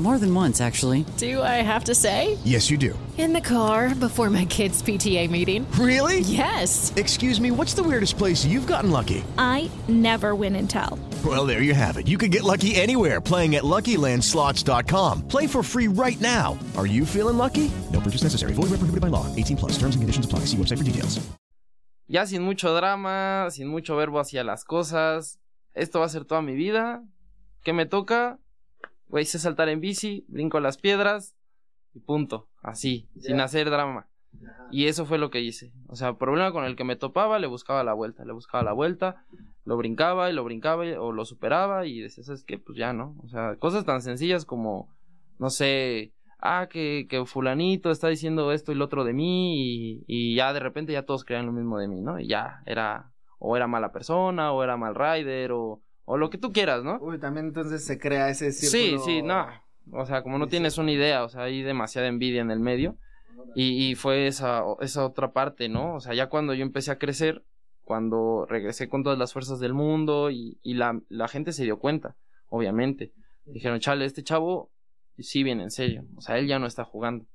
More than once, actually. Do I have to say? Yes, you do. In the car before my kids' PTA meeting. Really? Yes. Excuse me, what's the weirdest place you've gotten lucky? I never win and tell. Well, there you have it. You can get lucky anywhere playing at LuckyLandSlots.com. Play for free right now. Are you feeling lucky? No purchase necessary. Void where prohibited by law. 18 plus. Terms and conditions apply. See website for details. ya sin mucho drama, sin mucho verbo hacia las cosas. Esto va a ser toda mi vida. ¿Qué me toca? Güey, sé saltar en bici, brinco las piedras y punto. Así, sin hacer drama. Y eso fue lo que hice. O sea, problema con el que me topaba, le buscaba la vuelta, le buscaba la vuelta, lo brincaba y lo brincaba y- o lo superaba y decía, ¿sabes qué? Pues ya, ¿no? O sea, cosas tan sencillas como, no sé, ah, que, que fulanito está diciendo esto y lo otro de mí y, y ya de repente ya todos creían lo mismo de mí, ¿no? Y ya era, o era mala persona, o era mal rider, o, o lo que tú quieras, ¿no? Uy, también entonces se crea ese Sí, círculo. sí, no. O sea, como no tienes una idea, o sea, hay demasiada envidia en el medio. Y, y fue esa, esa otra parte, ¿no? O sea, ya cuando yo empecé a crecer, cuando regresé con todas las fuerzas del mundo y, y la, la gente se dio cuenta, obviamente. Dijeron, chale, este chavo sí viene en serio. O sea, él ya no está jugando.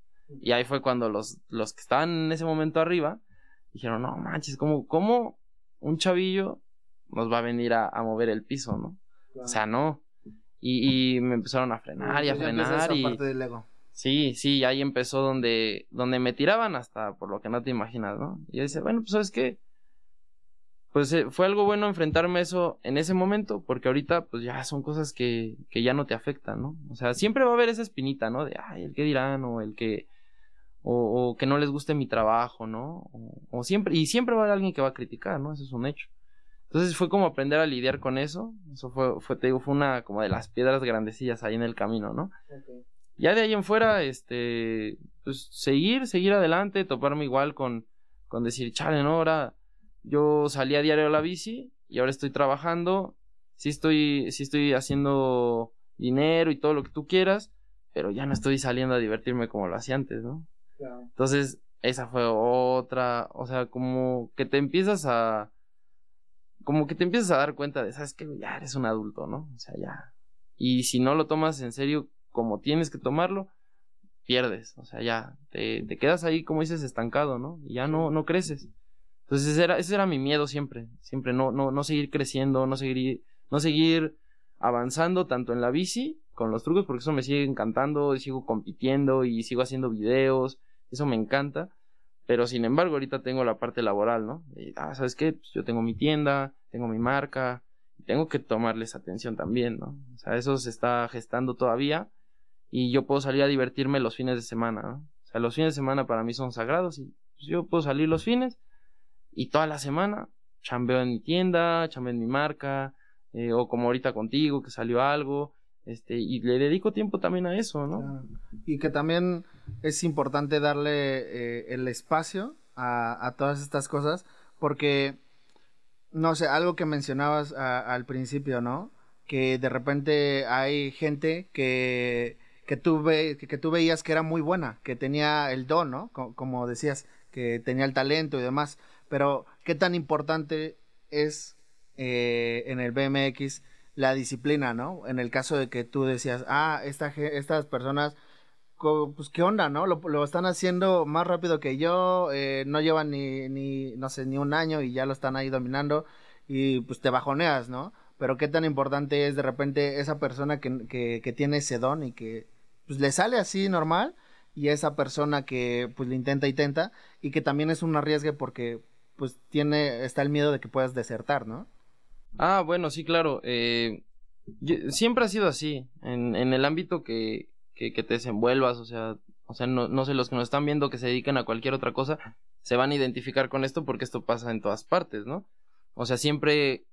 Y ahí fue cuando los, los que estaban en ese momento arriba dijeron, no manches, ¿cómo, cómo un chavillo nos va a venir a, a mover el piso, no? O sea, no. Y, y me empezaron a frenar y a Pues frenar esa y... parte del ego. Sí, sí, ahí empezó donde, donde me tiraban hasta por lo que no te imaginas, ¿no? Y yo decía, bueno, pues sabes qué, pues eh, fue algo bueno enfrentarme a eso en ese momento, porque ahorita pues ya son cosas que, que ya no te afectan, ¿no? O sea, siempre va a haber esa espinita, ¿no? De, ay, el que dirán, o el que, o, o que no les guste mi trabajo, ¿no? O, o siempre, y siempre va a haber alguien que va a criticar, ¿no? Eso es un hecho. Entonces fue como aprender a lidiar con eso, eso fue, fue, te digo, fue una como de las piedras grandecillas ahí en el camino, ¿no? Ya de ahí en fuera, este, pues seguir, seguir adelante, toparme igual con, con decir, chale, no, ahora yo salí a diario a la bici y ahora estoy trabajando, sí estoy, sí estoy haciendo dinero y todo lo que tú quieras, pero ya no estoy saliendo a divertirme como lo hacía antes, ¿no? Entonces, esa fue otra, o sea, como que te empiezas a, como que te empiezas a dar cuenta de, sabes que ya eres un adulto, ¿no? O sea, ya. Y si no lo tomas en serio como tienes que tomarlo, pierdes, o sea, ya, te, te quedas ahí, como dices, estancado, ¿no? Y ya no, no creces. Entonces ese era, ese era mi miedo siempre, siempre no, no, no seguir creciendo, no seguir, no seguir avanzando tanto en la bici con los trucos, porque eso me sigue encantando, y sigo compitiendo y sigo haciendo videos, eso me encanta, pero sin embargo ahorita tengo la parte laboral, ¿no? Y, ah, ¿sabes qué? Pues yo tengo mi tienda, tengo mi marca, tengo que tomarles atención también, ¿no? O sea, eso se está gestando todavía y yo puedo salir a divertirme los fines de semana, ¿no? O sea, los fines de semana para mí son sagrados y pues, yo puedo salir los fines y toda la semana chambeo en mi tienda, chambeo en mi marca, eh, o como ahorita contigo que salió algo, este, y le dedico tiempo también a eso, ¿no? Y que también es importante darle eh, el espacio a, a, todas estas cosas, porque, no sé, algo que mencionabas al principio, ¿no? Que de repente hay gente que, que, tú ve, que, que, tú veías que era muy buena, que tenía el don, ¿no? Como, como decías, que tenía el talento y demás, pero qué tan importante es eh, en el BMX la disciplina, ¿no? En el caso de que tú decías, ah, esta, estas personas, pues qué onda, ¿no? Lo, lo están haciendo más rápido que yo, eh, no llevan ni, ni, no sé, ni un año y ya lo están ahí dominando y pues te bajoneas, ¿no? Pero qué tan importante es de repente esa persona que, que, que tiene ese don y que pues le sale así normal y esa persona que pues le intenta y tenta y que también es un arriesgue porque pues tiene, está el miedo de que puedas desertar, ¿no? Ah, bueno, sí, claro. Eh, siempre ha sido así, en, en el ámbito que, que, que, te desenvuelvas, o sea, o sea, no, no sé, los que nos están viendo que se dedican a cualquier otra cosa, se van a identificar con esto porque esto pasa en todas partes, ¿no? O sea, siempre,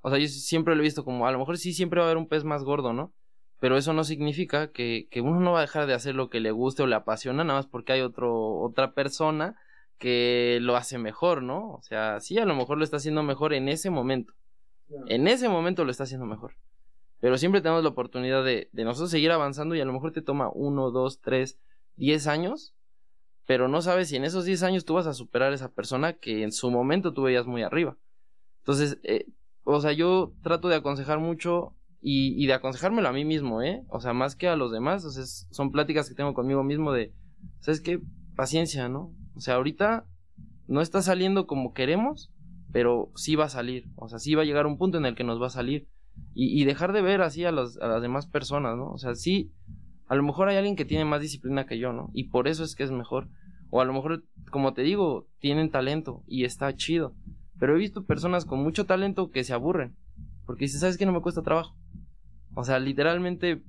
o sea, yo siempre lo he visto como, a lo mejor sí siempre va a haber un pez más gordo, ¿no? Pero eso no significa que, que uno no va a dejar de hacer lo que le guste o le apasiona, nada más porque hay otro, otra persona que lo hace mejor, ¿no? O sea, sí, a lo mejor lo está haciendo mejor en ese momento. En ese momento lo está haciendo mejor. Pero siempre tenemos la oportunidad de, nosotros seguir avanzando y a lo mejor te toma uno, dos, tres, diez años, pero no sabes si en esos diez años tú vas a superar a esa persona que en su momento tú veías muy arriba. Entonces, eh, o sea, yo trato de aconsejar mucho y, y, de aconsejármelo a mí mismo, ¿eh? O sea, más que a los demás, o sea, son pláticas que tengo conmigo mismo de, ¿sabes qué? Paciencia, ¿no? O sea, ahorita no está saliendo como queremos, pero sí va a salir. O sea, sí va a llegar un punto en el que nos va a salir. Y, dejar de ver así a, las demás personas, ¿no? O sea, sí, a lo mejor hay alguien que tiene más disciplina que yo, ¿no? Y por eso es que es mejor. O a lo mejor, como te digo, tienen talento y está chido. Pero he visto personas con mucho talento que se aburren. Porque dicen, ¿sabes qué? No me cuesta trabajo. O sea, literalmente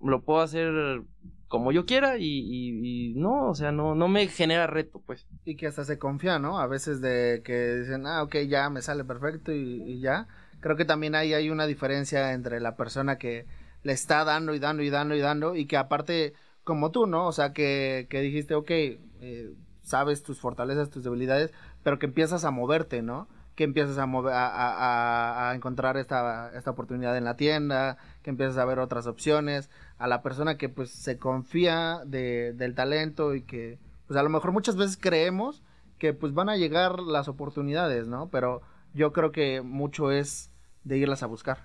lo puedo hacer como yo quiera y, no, o sea, no, no me genera reto, pues. Y que hasta se confía, ¿no? A veces de que dicen, ah, ok, ya me sale perfecto y ya. Creo que también ahí hay una diferencia entre la persona que le está dando y dando y dando y dando y que aparte, como tú, ¿no? O sea, que, que dijiste, ok, eh, sabes tus fortalezas, tus debilidades, pero que empiezas a moverte, ¿no? que empiezas a, mover, a, a, a, encontrar esta, esta oportunidad en la tienda, que empiezas a ver otras opciones, a la persona que pues se confía de, del talento y que pues a lo mejor muchas veces creemos que pues van a llegar las oportunidades, ¿no? Pero yo creo que mucho es de irlas a buscar.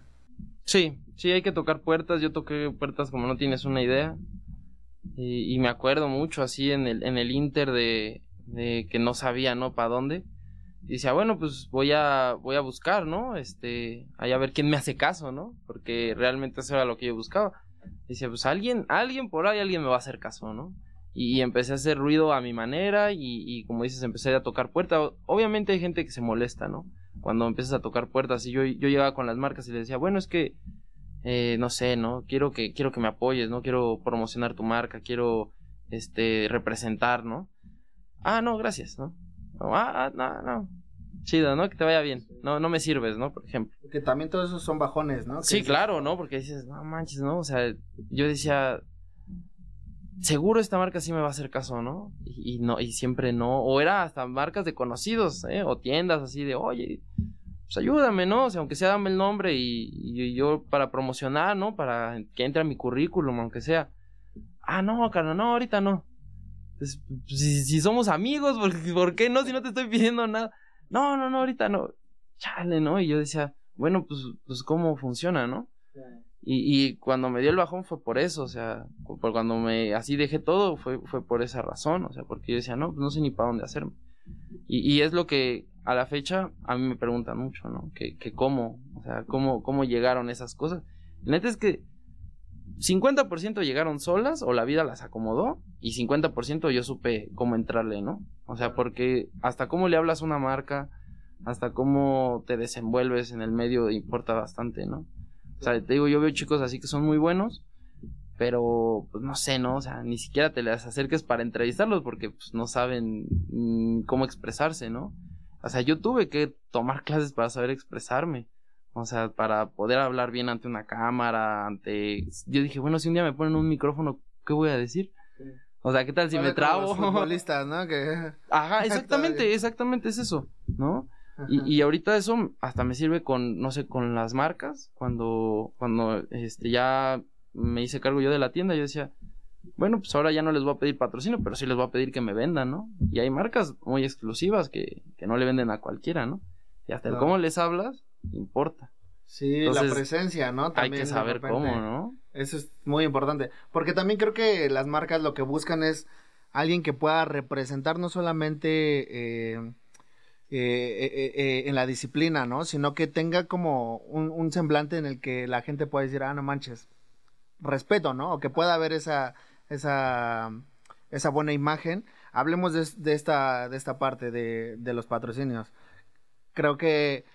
Sí, sí, hay que tocar puertas, yo toqué puertas como no tienes una idea y, me acuerdo mucho así en el, en el Inter de, de que no sabía, ¿no? ¿Para dónde? Y decía, bueno, pues voy a, voy a buscar, ¿no? Este, ahí a ver quién me hace caso, ¿no? Porque realmente eso era lo que yo buscaba. Decía, pues alguien, alguien por ahí, alguien me va a hacer caso, ¿no? Y, empecé a hacer ruido a mi manera y, y, como dices, empecé a tocar puertas. Obviamente hay gente que se molesta, ¿no? Cuando empiezas a tocar puertas y yo, yo llegaba con las marcas y les decía, bueno, es que, eh, no sé, ¿no? Quiero que, quiero que me apoyes, ¿no? Quiero promocionar tu marca, quiero, este, representar, ¿no? Ah, no, gracias, ¿no? Ah, ah, no, no. Chido, ¿no? Que te vaya bien. No, no me sirves, ¿no? Por ejemplo. Que también todos esos son bajones, ¿no? Sí, claro, ¿no? Porque dices, no manches, ¿no? O sea, yo decía, seguro esta marca sí me va a hacer caso, ¿no? Y, no, y siempre no. O era hasta marcas de conocidos, ¿eh? O tiendas así de, oye, pues ayúdame, ¿no? O sea, aunque sea dame el nombre y, yo para promocionar, ¿no? Para que entre a mi currículum, aunque sea. Ah, no, carnal, no, ahorita no. Pues, si, somos amigos, ¿por, qué no? Si no te estoy pidiendo nada. No, no, no, ahorita no. Chale, ¿no? Y yo decía, bueno, pues, pues cómo funciona, ¿no? Y, cuando me dio el bajón fue por eso, o sea, por cuando me así dejé todo fue, fue por esa razón, o sea, porque yo decía, no, pues no sé ni para dónde hacerme. Y, y es lo que a la fecha a mí me preguntan mucho, ¿no? Que, que cómo, o sea, cómo, cómo llegaron esas cosas. La neta es que 50% llegaron solas o la vida las acomodó y 50% yo supe cómo entrarle, ¿no? O sea, porque hasta cómo le hablas a una marca, hasta cómo te desenvuelves en el medio importa bastante, ¿no? O sea, te digo, yo veo chicos así que son muy buenos, pero pues no sé, ¿no? O sea, ni siquiera te les acerques para entrevistarlos porque pues no saben mm, cómo expresarse, ¿no? O sea, yo tuve que tomar clases para saber expresarme. O sea, para poder hablar bien ante una cámara, ante... Yo dije, bueno, si un día me ponen un micrófono, ¿qué voy a decir? O sea, ¿qué tal si me trabo? Los futbolistas, ¿no? Ajá, exactamente, exactamente es eso, ¿no? Y, y, ahorita eso hasta me sirve con, no sé, con las marcas, cuando, cuando este, ya me hice cargo yo de la tienda, yo decía, bueno, pues ahora ya no les voy a pedir patrocinio, pero sí les voy a pedir que me vendan, ¿no? Y hay marcas muy exclusivas que, que no le venden a cualquiera, ¿no? Y hasta el cómo les hablas, importa. Sí, la presencia, ¿no? También hay que saber cómo, ¿no? Eso es muy importante. Porque también creo que las marcas lo que buscan es alguien que pueda representar no solamente eh, eh, eh, en la disciplina, ¿no? Sino que tenga como un, semblante en el que la gente pueda decir, ah, no manches, respeto, ¿no? O que pueda haber esa, esa, esa buena imagen. Hablemos de, esta, de esta parte de, los patrocinios. Creo que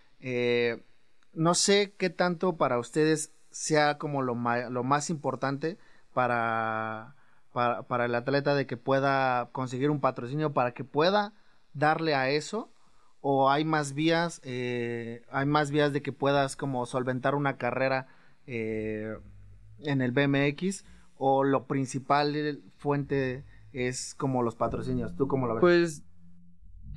no sé qué tanto para ustedes sea como lo, lo más importante para, para, el atleta de que pueda conseguir un patrocinio, para que pueda darle a eso, o hay más vías, eh, hay más vías de que puedas como solventar una carrera eh, en el BMX, o lo principal fuente es como los patrocinios. ¿Tú cómo lo ves? Pues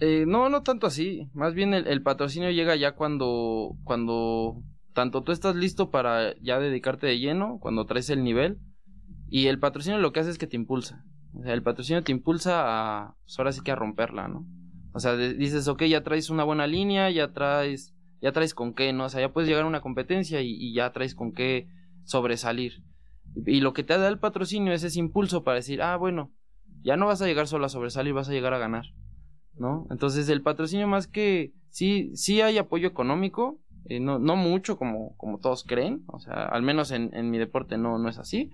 eh, no, no tanto así. Más bien el, patrocinio llega ya cuando, cuando tanto tú estás listo para ya dedicarte de lleno, cuando traes el nivel, y el patrocinio lo que hace es que te impulsa. O sea, el patrocinio te impulsa a, pues ahora sí que a romperla, ¿no? O sea, dices, ok, ya traes una buena línea, ya traes, ya traes con qué, ¿no? O sea, ya puedes llegar a una competencia y, ya traes con qué sobresalir. Y lo que te da el patrocinio es ese impulso para decir, ah, bueno, ya no vas a llegar solo a sobresalir, vas a llegar a ganar. ¿no? Entonces el patrocinio más que sí, sí hay apoyo económico, eh, no, no mucho como, como todos creen, o sea, al menos en, en mi deporte no, no es así.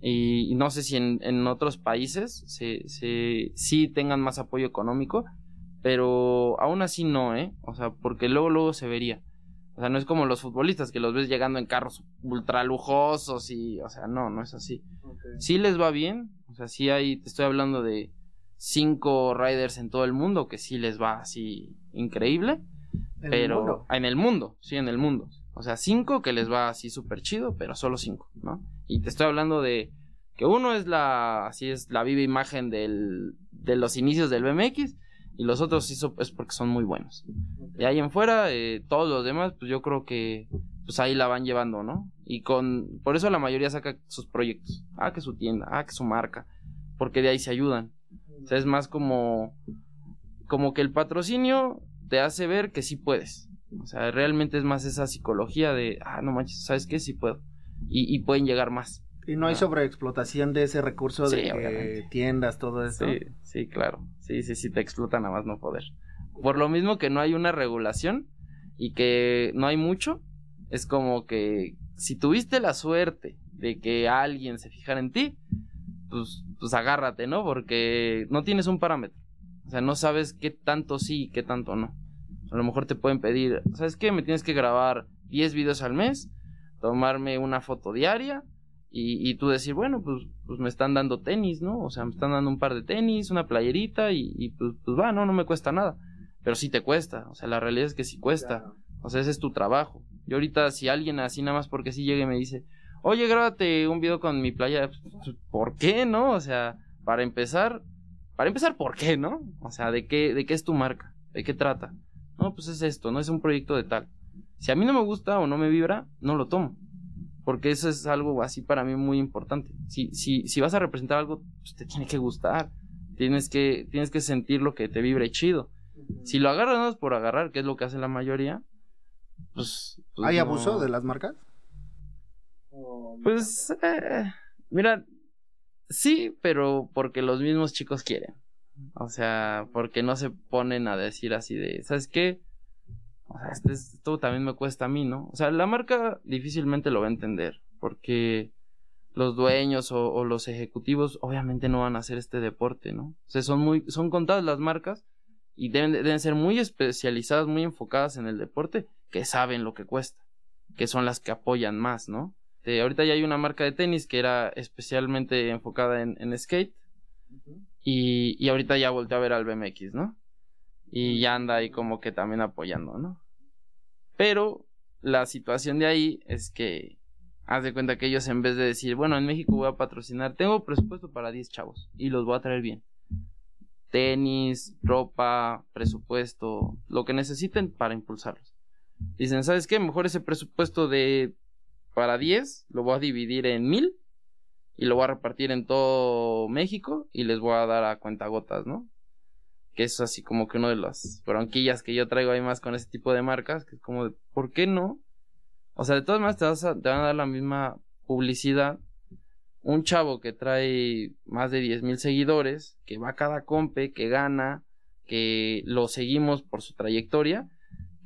Y, no sé si en, en otros países se, se, sí tengan más apoyo económico, pero aún así no, ¿eh? O sea, porque luego, luego se vería. O sea, no es como los futbolistas que los ves llegando en carros ultra lujosos y, o sea, no, no es así. Sí les va bien, o sea, sí hay, te estoy hablando de cinco riders en todo el mundo que sí les va así increíble. pero en el mundo, sí, en el mundo. O sea, cinco que les va así súper chido, pero solo cinco, ¿no? Y te estoy hablando de que uno es la, así es la viva imagen del, de los inicios del BMX y los otros sí es porque son muy buenos. Y ahí en fuera, eh, todos los demás, pues yo creo que pues ahí la van llevando, ¿no? Y con, por eso la mayoría saca sus proyectos. Ah, que su tienda, ah, que su marca, porque de ahí se ayudan. O sea, es más como, como que el patrocinio te hace ver que sí puedes. O sea, realmente es más esa psicología de, ah, no manches, ¿sabes qué? Sí puedo. Y, pueden llegar más. Y no hay sobreexplotación de ese recurso de tiendas, todo eso. Sí, sí, claro. Sí, sí, sí, te explotan a más no poder. por lo mismo que no hay una regulación y que no hay mucho, es como que si tuviste la suerte de que alguien se fijara en ti, pues, pues agárrate, ¿no? Porque no tienes un parámetro. O sea, no sabes qué tanto sí y qué tanto no. A lo mejor te pueden pedir, ¿sabes qué? Me tienes que grabar 10 videos al mes, tomarme una foto diaria y, y tú decir, bueno, pues, pues me están dando tenis, ¿no? O sea, me están dando un par de tenis, una playerita y, y pues, pues va, no, no me cuesta nada. Pero sí te cuesta, o sea, la realidad es que sí cuesta. O sea, ese es tu trabajo. Y ahorita si alguien así nada más porque sí llega y me dice, oye, grábate un video con mi playa, pues, ¿por qué, no? O sea, para empezar, para empezar, ¿por qué, no? O sea, ¿de qué, de qué es tu marca? ¿De qué trata? No, pues es esto, no es un proyecto de tal. Si a mí no me gusta o no me vibra, no lo tomo. Porque eso es algo así para mí muy importante. Si, si, si vas a representar algo, pues te tiene que gustar. Tienes que, tienes que sentir lo que te vibre chido. Si lo agarras no es por agarrar, que es lo que hace la mayoría, pues... pues ¿Hay no. abuso de las marcas? Pues, eh, mira, sí, pero porque los mismos chicos quieren. O sea, porque no se ponen a decir así de, ¿sabes qué? O sea, este es- esto también me cuesta a mí, ¿no? O sea, la marca difícilmente lo va a entender, porque los dueños o, o los ejecutivos obviamente no van a hacer este deporte, ¿no? O sea, son muy, son contadas las marcas y deben, de- deben ser muy especializadas, muy enfocadas en el deporte, que saben lo que cuesta, que son las que apoyan más, ¿no? Eh, ahorita ya hay una marca de tenis que era especialmente enfocada en, en skate y, y ahorita ya volteó a ver al BMX, ¿no? Y ya anda ahí como que también apoyando, ¿no? Pero la situación de ahí es que haz de cuenta que ellos en vez de decir, bueno, en México voy a patrocinar, tengo presupuesto para 10 chavos y los voy a traer bien. Tenis, ropa, presupuesto, lo que necesiten para impulsarlos. Dicen, ¿sabes qué? Mejor ese presupuesto de para 10 lo voy a dividir en mil y lo voy a repartir en todo México y les voy a dar a cuentagotas, ¿no? Que es así como que una de las bronquillas que yo traigo ahí más con ese tipo de marcas, que es como, de, ¿por qué no? O sea, de todas maneras te van a dar la misma publicidad. Un chavo que trae más de 10 mil seguidores, que va a cada compe, que gana, que lo seguimos por su trayectoria,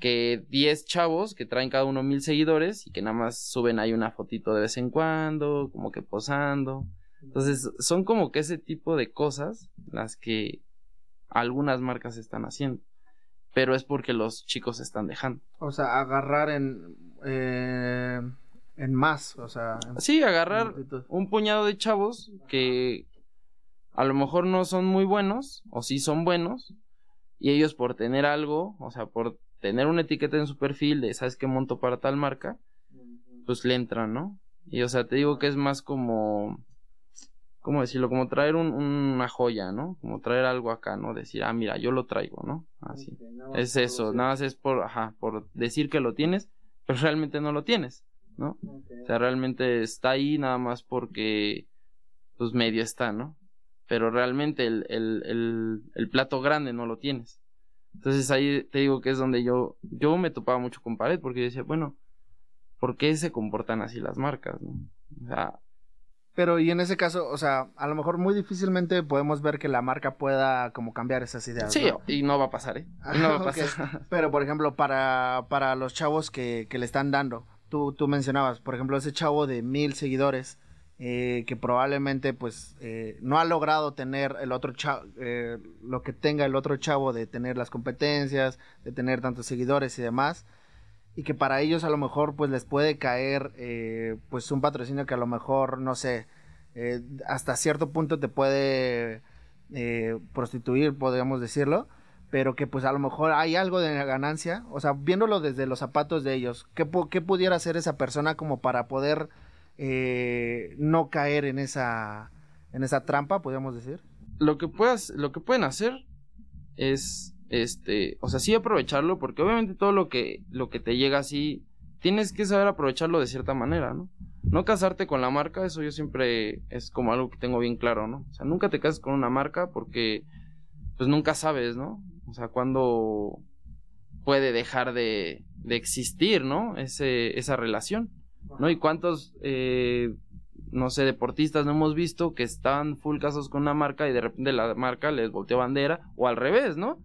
que 10 chavos que traen cada uno mil seguidores y que nada más suben ahí una fotito de vez en cuando, como que posando. Entonces, son como que ese tipo de cosas las que algunas marcas están haciendo. Pero es porque los chicos se están dejando. O sea, agarrar en, eh, en más, o sea... en- Sí, agarrar un puñado de chavos que a lo mejor no son muy buenos, o sí son buenos, y ellos por tener algo, o sea, por tener una etiqueta en su perfil de sabes qué monto para tal marca, pues le entran, ¿no? Y o sea, te digo que es más como, ¿cómo decirlo? Como traer un- una joya, ¿no? Como traer algo acá, ¿no? Decir, ah, mira, yo lo traigo, ¿no? Así. Es eso, nada más es por, ajá, por decir que lo tienes, pero realmente no lo tienes, ¿no? O sea, realmente está ahí nada más porque, pues medio está, ¿no? Pero realmente el, el, el, el plato grande no lo tienes. Entonces ahí te digo que es donde yo, yo me topaba mucho con pared porque yo decía, bueno, ¿por qué se comportan así las marcas, no? O sea, Pero y en ese caso, o sea, a lo mejor muy difícilmente podemos ver que la marca pueda como cambiar esas ideas. sí, ¿no? y no va a pasar, ¿eh? Y no va a pasar. Pero, por ejemplo, para, para los chavos que, que le están dando, tú, tú mencionabas, por ejemplo, ese chavo de mil seguidores eh, que probablemente pues eh, no ha logrado tener el otro chavo, lo que tenga el otro chavo de tener las competencias, de tener tantos seguidores y demás, y que para ellos a lo mejor pues les puede caer eh, pues un patrocinio que a lo mejor, no sé, eh, hasta cierto punto te puede eh, prostituir, podríamos decirlo, pero que pues a lo mejor hay algo de ganancia, o sea, viéndolo desde los zapatos de ellos, ¿qué, qué pudiera hacer esa persona como para poder eh, no caer en esa, en esa trampa, podríamos decir? lo que lo que pueden hacer es, este, o sea, sí aprovecharlo, porque obviamente todo lo que, lo que te llega así, tienes que saber aprovecharlo de cierta manera, ¿no? No casarte con la marca, eso yo siempre es como algo que tengo bien claro, ¿no? O sea, nunca te cases con una marca porque, pues nunca sabes, ¿no? O sea, cuándo puede dejar de, de existir, ¿no? Ese, esa relación, ¿no? Y cuántos, eh, no sé, deportistas no hemos visto que están full casos con una marca y de repente la marca les volteó bandera, o al revés, ¿no?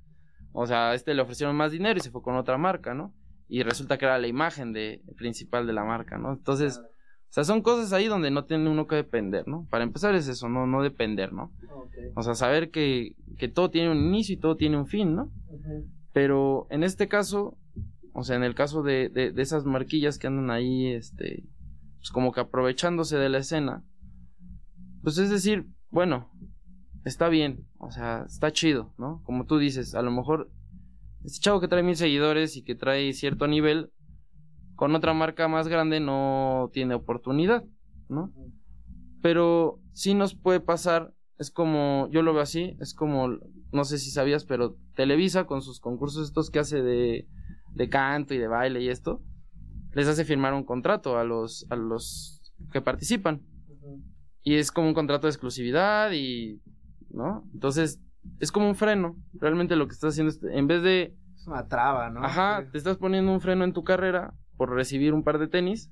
O sea, a este le ofrecieron más dinero y se fue con otra marca, ¿no? Y resulta que era la imagen de, principal de la marca, ¿no? Entonces, o sea, son cosas ahí donde no tiene uno que depender, ¿no? Para empezar es eso, no, no depender, ¿no? O sea, saber que, que todo tiene un inicio y todo tiene un fin, ¿no? Pero en este caso, o sea, en el caso de, de, de esas marquillas que andan ahí, este, pues como que aprovechándose de la escena, pues es decir, bueno, está bien, o sea, está chido, ¿no? Como tú dices, a lo mejor este chavo que trae mil seguidores y que trae cierto nivel, con otra marca más grande no tiene oportunidad, ¿no? Pero sí nos puede pasar, es como, yo lo veo así, es como, no sé si sabías, pero Televisa con sus concursos estos que hace de, de canto y de baile y esto, les hace firmar un contrato a los, a los que participan. Y es como un contrato de exclusividad y ¿no? Entonces, es como un freno. Realmente lo que estás haciendo es, en vez de... Es una traba, ¿no? Ajá, te estás poniendo un freno en tu carrera por recibir un par de tenis.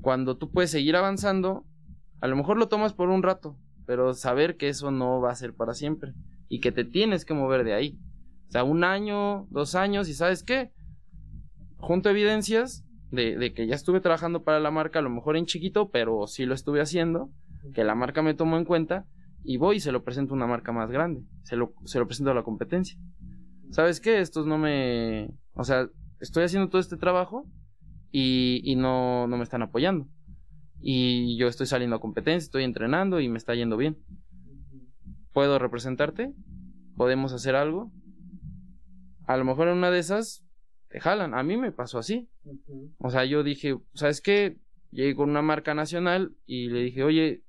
Cuando tú puedes seguir avanzando, a lo mejor lo tomas por un rato, pero saber que eso no va a ser para siempre y que te tienes que mover de ahí. O sea, un año, dos años y sabes qué, junto evidencias de, de, que ya estuve trabajando para la marca, a lo mejor en chiquito, pero sí lo estuve haciendo, que la marca me tomó en cuenta y voy y se lo presento a una marca más grande, se lo, se lo presento a la competencia. ¿Sabes qué? Estos no me... O sea, estoy haciendo todo este trabajo y, y no, no me están apoyando. Y yo estoy saliendo a competencia, estoy entrenando y me está yendo bien. ¿Puedo representarte? ¿Podemos hacer algo? A lo mejor en una de esas te jalan. A mí me pasó así. O sea, yo dije, ¿sabes qué? Llegué con una marca nacional y le dije, oye,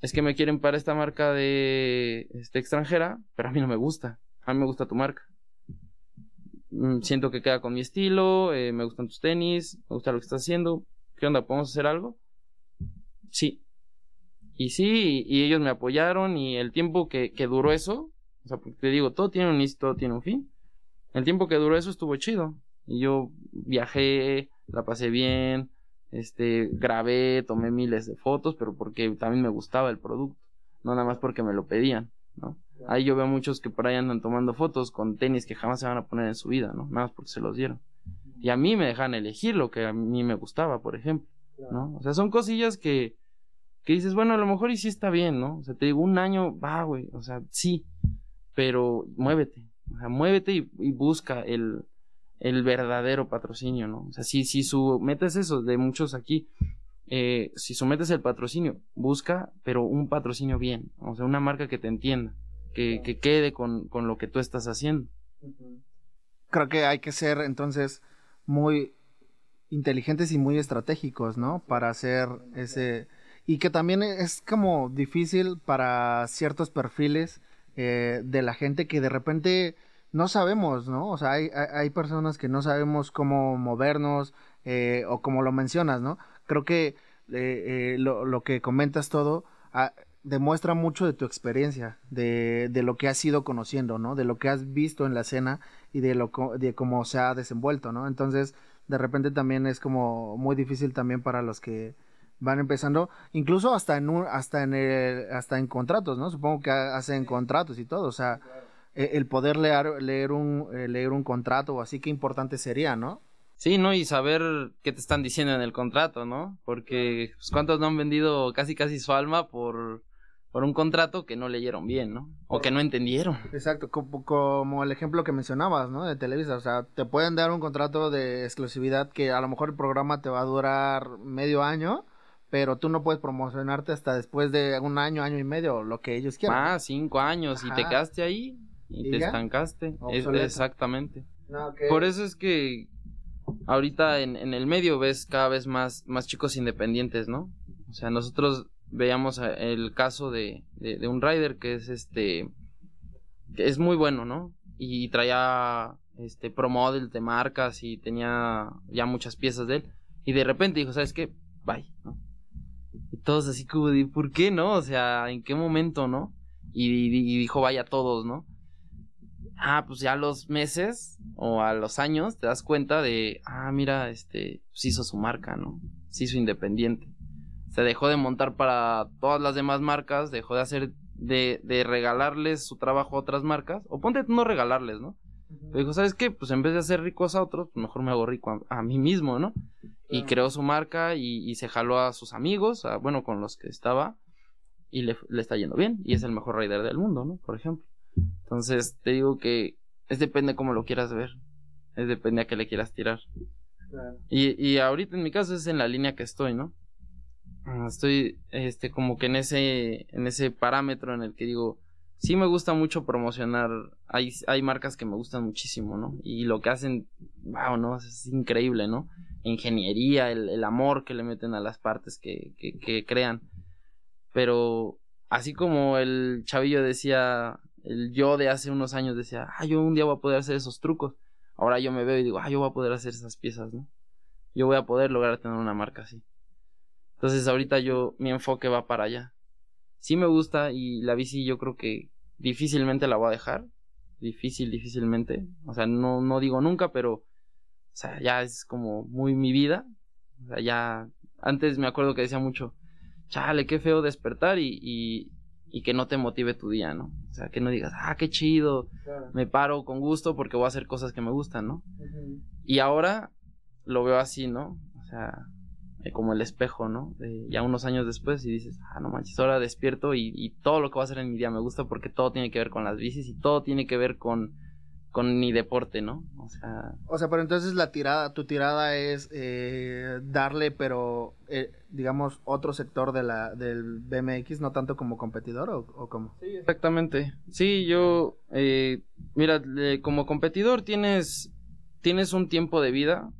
es que me quieren para esta marca de este, extranjera, pero a mí no me gusta. A mí me gusta tu marca. Mm, siento que queda con mi estilo, eh, me gustan tus tenis, me gusta lo que estás haciendo. ¿Qué onda? ¿Podemos hacer algo? Sí. Y sí, y, ellos me apoyaron y el tiempo que, que duró eso, o sea, porque te digo, todo tiene un inicio, todo tiene un fin. El tiempo que duró eso estuvo chido. Y yo viajé, la pasé bien, este, grabé, tomé miles de fotos, pero porque también me gustaba el producto, no nada más porque me lo pedían, ¿no? Ahí yo veo muchos que por ahí andan tomando fotos con tenis que jamás se van a poner en su vida, ¿no? Nada más porque se los dieron. Y a mí me dejan elegir lo que a mí me gustaba, por ejemplo, ¿no? O sea, son cosillas que, que dices, bueno, a lo mejor y sí está bien, ¿no? O sea, te digo, un año, va, güey, o sea, sí, pero muévete, o sea, muévete y busca el, el verdadero patrocinio, ¿no? O sea, si, si su meta es eso, de muchos aquí, eh, si su meta es el patrocinio, busca, pero un patrocinio bien, o sea, una marca que te entienda, que, que quede con, con lo que tú estás haciendo. Creo que hay que ser entonces muy inteligentes y muy estratégicos, ¿no? Para hacer ese... Y que también es como difícil para ciertos perfiles eh, de la gente que de repente no sabemos, ¿no? O sea, hay, hay personas que no sabemos cómo movernos eh, o como lo mencionas, ¿no? Creo que eh, eh, lo, lo, que comentas todo ah, demuestra mucho de tu experiencia, de, de, lo que has ido conociendo, ¿no? De lo que has visto en la escena y de, lo, de cómo se ha desenvuelto, ¿no? Entonces, de repente también es como muy difícil también para los que van empezando, incluso hasta en un, hasta en el, hasta en contratos, ¿no? Supongo que hacen contratos y todo, o sea, e, el poder leer, leer, un, eh, leer un contrato o así, qué importante sería, ¿no? Sí, ¿no? Y saber qué te están diciendo en el contrato, ¿no? Porque pues, cuántos no han vendido casi casi su alma por, por un contrato que no leyeron bien, ¿no? O que no entendieron. Exacto, como, como, el ejemplo que mencionabas, ¿no? De Televisa, o sea, te pueden dar un contrato de exclusividad que a lo mejor el programa te va a durar medio año, pero tú no puedes promocionarte hasta después de un año, año y medio, lo que ellos quieran. Ah, cinco años, y te quedaste ahí, y, te estancaste. exactamente. Por eso es que ahorita en, en, el medio ves cada vez más, más chicos independientes, ¿no? O sea, nosotros veíamos el caso de, de, un rider que es este, que es muy bueno, ¿no? Y traía este pro model de marcas y tenía ya muchas piezas de él. Y de repente dijo, ¿sabes qué? Bye, ¿no? Y todos así como ¿por qué no? O sea, ¿en qué momento, no? Y, y dijo, vaya todos, ¿no? Ah, pues ya a los meses o a los años te das cuenta de, ah, mira, este, pues hizo su marca, ¿no? Se hizo independiente. Se dejó de montar para todas las demás marcas, dejó de hacer de, de regalarles su trabajo a otras marcas, o ponte no regalarles, ¿no? Pero dijo, ¿sabes qué? Pues en vez de hacer ricos a otros, pues mejor me hago rico a, a mí mismo, ¿no? Y creó su marca y, y se jaló a sus amigos, a, bueno, con los que estaba, y le, le está yendo bien, y es el mejor rider del mundo, ¿no? Por ejemplo. Entonces, te digo que es depende cómo lo quieras ver, es depende a qué le quieras tirar. Y, y ahorita en mi caso es en la línea que estoy, ¿no? Ah, Estoy, este, como que en ese, en ese parámetro en el que digo, sí me gusta mucho promocionar, hay, hay marcas que me gustan muchísimo, ¿no? Y lo que hacen, wow, ¿no? Es increíble, ¿no? Ingeniería, el, el amor que le meten a las partes que, que, que crean. Pero así como el chavillo decía, el yo de hace unos años decía, ah, yo un día voy a poder hacer esos trucos. Ahora yo me veo y digo, ah, yo voy a poder hacer esas piezas, ¿no? Yo voy a poder lograr tener una marca así. Entonces ahorita yo, mi enfoque va para allá. Sí me gusta y la bici yo creo que difícilmente la voy a dejar. Difícil, difícilmente. O sea, no, no digo nunca, pero, o sea, ya es como muy mi vida. O sea, ya, antes me acuerdo que decía mucho, chale, qué feo despertar y, y, y que no te motive tu día, ¿no? O sea, que no digas, ah, qué chido, me paro con gusto porque voy a hacer cosas que me gustan, ¿no? Y ahora lo veo así, ¿no? O sea, eh, como el espejo, ¿no? De ya unos años después y dices, ah, no manches, ahora despierto y, y todo lo que voy a hacer en mi día me gusta porque todo tiene que ver con las bicis y todo tiene que ver con, con mi deporte, ¿no? O sea, O sea, pero entonces la tirada, tu tirada es eh, darle, pero eh, digamos, otro sector de la, del BMX, no tanto como competidor o, o cómo. Exactamente. Sí, yo, eh, mira, como competidor tienes, tienes un tiempo de vida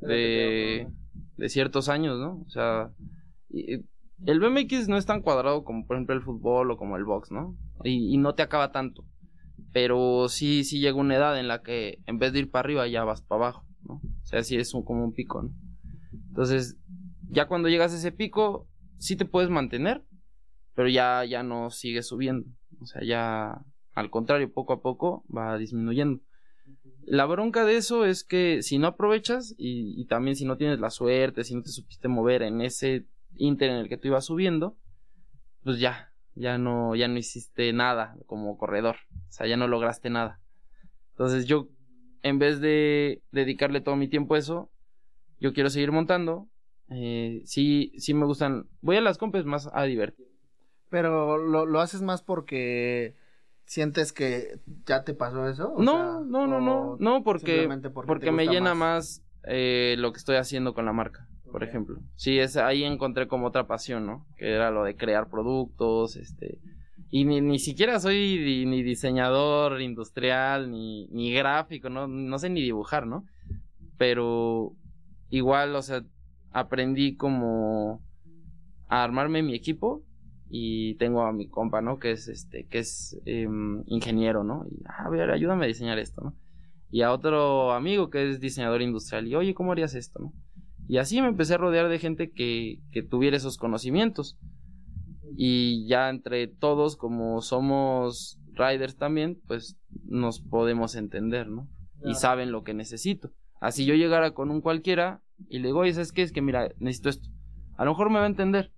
de, de ciertos años, ¿no? O sea, y- y el BMX no es tan cuadrado como por ejemplo el fútbol o como el box, ¿no? Y, y no te acaba tanto. Pero sí, sí llega una edad en la que en vez de ir para arriba ya vas para abajo, ¿no? O sea, sí es un- como un pico, ¿no? Entonces, ya cuando llegas a ese pico, sí te puedes mantener, pero ya, ya no sigue subiendo. O sea, ya al contrario, poco a poco va disminuyendo. La bronca de eso es que si no aprovechas y, y también si no tienes la suerte, si no te supiste mover en ese inter en el que tú ibas subiendo, pues ya, ya no, ya no hiciste nada como corredor. O sea, ya no lograste nada. Entonces yo, en vez de dedicarle todo mi tiempo a eso, yo quiero seguir montando. Eh, sí, sí me gustan. Voy a las compes más a divertir. Pero lo, lo haces más porque sientes que ya te pasó eso. O No, sea, no, no, no, no, porque, porque, me llena más. más, eh, lo que estoy haciendo con la marca, por ejemplo. Sí, es, ahí encontré como otra pasión, ¿no? Que era lo de crear productos, este... Y ni, ni siquiera soy ni diseñador industrial, ni, ni gráfico, ¿no? No sé ni dibujar, ¿no? Pero igual, o sea, aprendí como a armarme mi equipo y tengo a mi compa, ¿no? Que es este, que es em, ingeniero, ¿no? Y "Ah, a ver, ayúdame a diseñar esto, ¿no? Y a otro amigo que es diseñador industrial y oye, ¿cómo harías esto, no? Y así me empecé a rodear de gente que, que tuviera esos conocimientos. Y ya entre todos, como somos riders también, pues nos podemos entender, ¿no? Y saben lo que necesito. Así yo llegara con un cualquiera y le digo, oye, ¿sabes qué? Es que mira, necesito esto. A lo mejor me va a entender,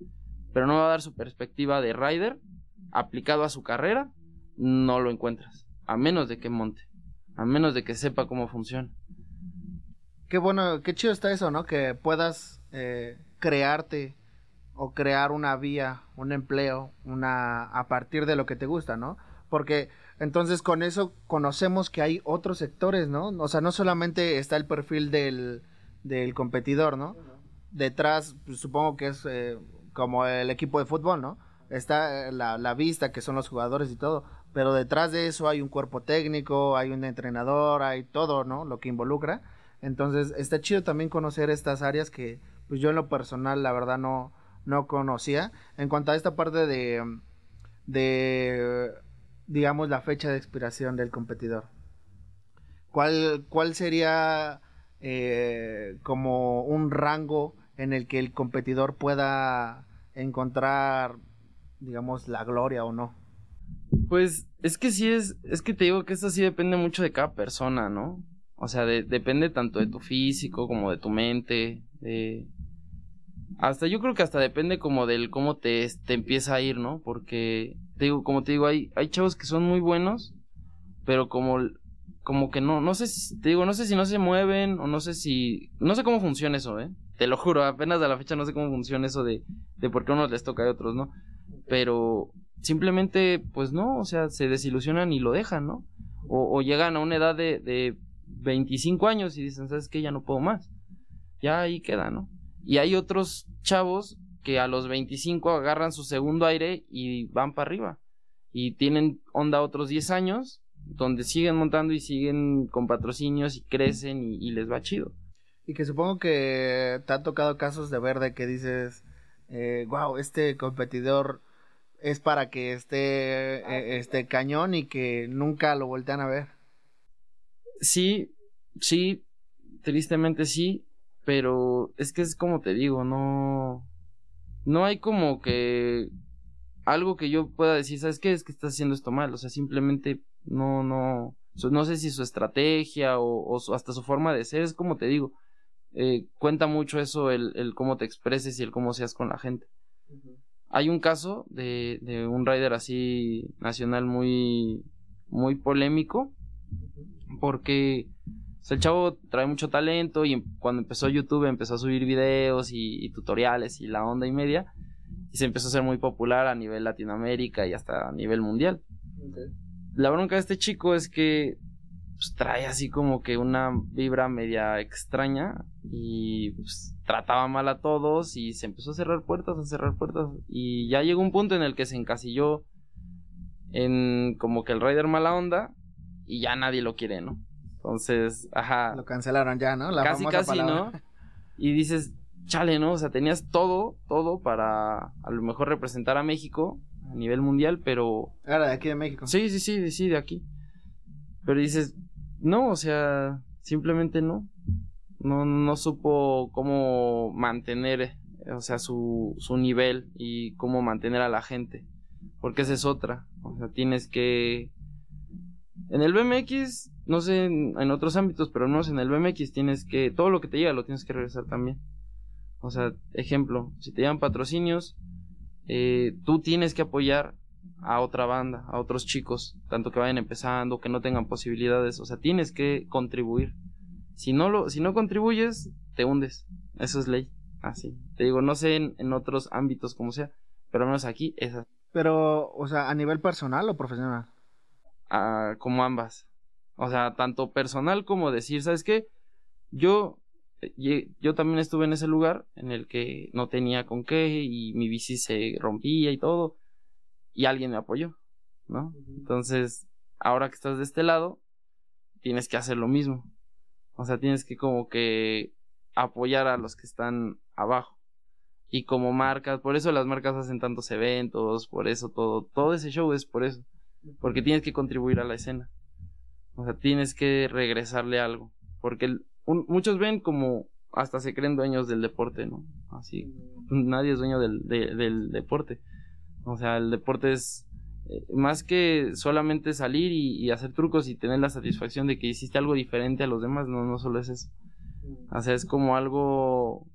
pero no va a dar su perspectiva de rider aplicado a su carrera, no lo encuentras. A menos de que monte, a menos de que sepa cómo funciona. Qué bueno, qué chido está eso, ¿no? Que puedas eh, crearte o crear una vía, un empleo, una a partir de lo que te gusta, ¿no? Porque entonces con eso conocemos que hay otros sectores, ¿no? O sea, no solamente está el perfil del, del competidor, ¿no? Detrás, pues, supongo que es eh, como el equipo de fútbol, ¿no? Está eh, la, la vista, que son los jugadores y todo, pero detrás de eso hay un cuerpo técnico, hay un entrenador, hay todo, ¿no? Lo que involucra. Entonces, está chido también conocer estas áreas que, pues yo en lo personal, la verdad, no, no conocía. En cuanto a esta parte de, de, digamos, la fecha de expiración del competidor. ¿Cuál, cuál sería eh, como un rango en el que el competidor pueda encontrar, digamos, la gloria o no? Pues es que sí es, es que te digo que esto sí depende mucho de cada persona, ¿no? O sea, de- depende tanto de tu físico como de tu mente, de, hasta yo creo que hasta depende como del cómo te, te empieza a ir, ¿no? Porque, te digo, como te digo, hay, hay chavos que son muy buenos, pero como, como que no, no sé si, te digo, no sé si no se mueven o no sé si, no sé cómo funciona eso, ¿eh? Te lo juro, apenas a la fecha no sé cómo funciona eso de, de por qué a unos les toca y a otros no. Pero simplemente, pues no, o sea, se desilusionan y lo dejan, ¿no? O, o llegan a una edad de, de 25 años y dicen, ¿sabes qué? Ya no puedo más. Ya ahí queda, ¿no? Y hay otros chavos que a los 25 agarran su segundo aire y van para arriba. Y tienen onda otros 10 años, donde siguen montando y siguen con patrocinios y crecen y, les va chido. Y que supongo que te ha tocado casos de ver de que dices, eh, wow, este competidor es para que esté eh, este cañón y que nunca lo voltean a ver. Sí, sí, tristemente sí, pero es que es como te digo, no no hay como que algo que yo pueda decir, ¿sabes qué? Es que estás haciendo esto mal, o sea, simplemente no no no sé si su estrategia o, hasta su forma de ser, es como te digo, eh, cuenta mucho eso el, el, cómo te expreses y el cómo seas con la gente. Uh -huh. Hay un caso de, de, un rider así nacional muy, muy polémico, porque o sea, el chavo trae mucho talento y cuando empezó YouTube empezó a subir videos y, y, tutoriales y la onda y media, y se empezó a ser muy popular a nivel Latinoamérica y hasta a nivel mundial. Okay. La bronca de este chico es que pues, trae así como que una vibra media extraña y pues, trataba mal a todos y se empezó a cerrar puertas, a cerrar puertas y ya llegó un punto en el que se encasilló en como que el Raider mala onda y ya nadie lo quiere, ¿no? Entonces, ajá. Lo cancelaron ya, ¿no? La casi, casi, palabra. ¿no? Y dices, chale, ¿no? O sea, tenías todo, todo para a lo mejor representar a México a nivel mundial, pero... Era de aquí de México. Sí, sí, sí, sí, de aquí. Pero dices, no, o sea, simplemente no. No, no supo cómo mantener, o sea, su, su nivel y cómo mantener a la gente. Porque esa es otra. O sea, tienes que... En el BMX, no sé en, otros ámbitos, pero no en el BMX tienes que... Todo lo que te llega lo tienes que regresar también. O sea, ejemplo, si te llevan patrocinios, eh, tú tienes que apoyar a otra banda, a otros chicos, tanto que vayan empezando, que no tengan posibilidades, o sea, tienes que contribuir. Si no lo, si no contribuyes, te hundes. Eso es ley. Así. Te digo, no sé en, otros ámbitos como sea, pero al menos aquí es. Pero, o sea, a nivel personal o profesional? Como ambas. O sea, tanto personal como decir, ¿sabes qué? Yo yo también estuve en ese lugar en el que no tenía con qué y mi bici se rompía y todo y alguien me apoyó, ¿no? Entonces, ahora que estás de este lado, tienes que hacer lo mismo. O sea, tienes que como que apoyar a los que están abajo. Y como marcas, por eso las marcas hacen tantos eventos, por eso todo, todo ese show es por eso. Porque tienes que contribuir a la escena. O sea, tienes que regresarle algo. Porque el, un, muchos ven como hasta se creen dueños del deporte, ¿no? Así, nadie es dueño del, de, del deporte. O sea, el deporte es eh, más que solamente salir y, y, hacer trucos y tener la satisfacción de que hiciste algo diferente a los demás, no, no solo es eso. O sea, es como algo...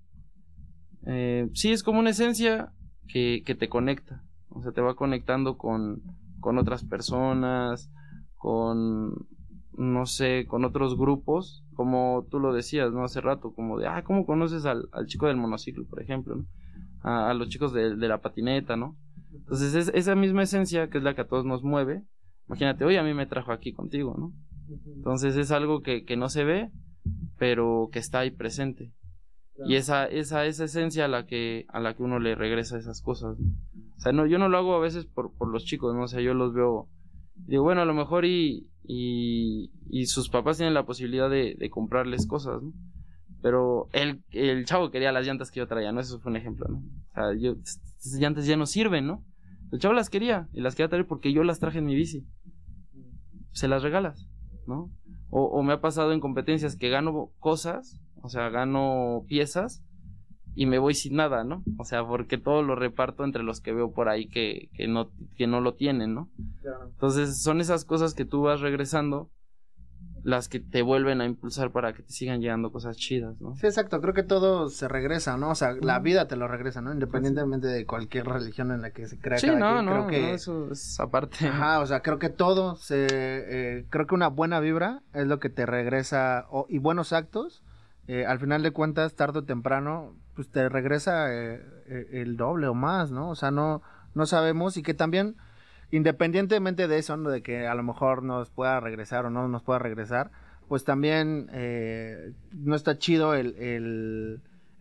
Eh, sí, es como una esencia que, que te conecta. O sea, te va conectando con, con otras personas, con, no sé, con otros grupos, como tú lo decías, ¿no? Hace rato, como de, ah, ¿cómo conoces al, al chico del monociclo, por ejemplo, ¿no? A, a los chicos de, de, la patineta, ¿no? Entonces, es esa misma esencia que es la que a todos nos mueve. Imagínate, hoy a mí me trajo aquí contigo, ¿no? Entonces, es algo que, que no se ve, pero que está ahí presente. Claro. Y esa, esa, esa esencia a la que, a la que uno le regresa esas cosas. ¿no? O sea, no, yo no lo hago a veces por, por los chicos, ¿no? O sea, yo los veo, digo, bueno, a lo mejor y, y, sus papás tienen la posibilidad de, de comprarles cosas, ¿no? Pero el, el chavo quería las llantas que yo traía, ¿no? Eso fue un ejemplo, ¿no? O sea, yo, llantas ya no sirven, ¿no? El chavo las quería, y las quería traer porque yo las traje en mi bici. Se las regalas, ¿no? O, o me ha pasado en competencias que gano cosas, o sea, gano piezas, y me voy sin nada, ¿no? O sea, porque todo lo reparto entre los que veo por ahí que, que, no, que no lo tienen, ¿no? Entonces, son esas cosas que tú vas regresando las que te vuelven a impulsar para que te sigan llegando cosas chidas, ¿no? Sí, exacto, creo que todo se regresa, ¿no? O sea, la vida te lo regresa, ¿no? Independientemente de cualquier religión en la que se crea Sí, cada no, quien, no, creo que... no, eso es aparte. Ajá, o sea, creo que todo se... eh, creo que una buena vibra es lo que te regresa, o- y buenos actos, eh, al final de cuentas, tarde o temprano, pues te regresa eh, eh, el doble o más, ¿no? O sea, no, no sabemos y que también, independientemente de eso, ¿no? de que a lo mejor nos pueda regresar o no nos pueda regresar, pues también no está chido el,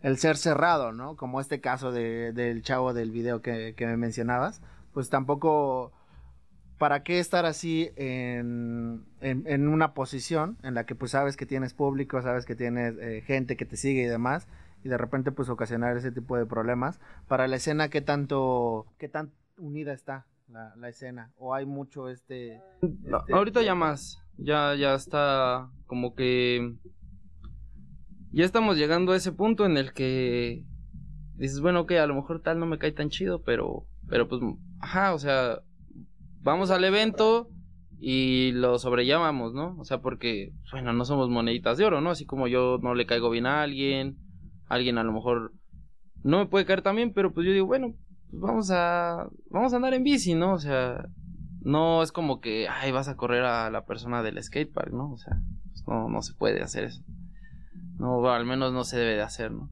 el, ser cerrado, ¿no? Como este caso de, del chavo del video que, que me mencionabas, pues tampoco, ¿para qué estar así en, en, en una posición en la que pues sabes que tienes público, sabes que tienes eh, gente que te sigue y demás, y de repente pues ocasionar ese tipo de problemas? Para la escena, ¿qué tanto, qué tan unida está la, la escena? ¿O hay mucho este... Este- ahorita ya más. Ya, ya está como que. Ya estamos llegando a ese punto en el que dices, bueno, que a lo mejor tal no me cae tan chido, pero, pero pues, ajá, o sea, vamos al evento y lo sobrellevamos, ¿no? O sea, porque, bueno, no somos moneditas de oro, ¿no? Así como yo no le caigo bien a alguien, alguien a lo mejor no me puede caer tan bien, pero pues yo digo, bueno, pues vamos a, vamos a andar en bici, ¿no? O sea, no es como que, ay, vas a correr a la persona del skatepark, ¿no? O sea, pues no, no se puede hacer eso. No, al menos no se debe de hacer, ¿no?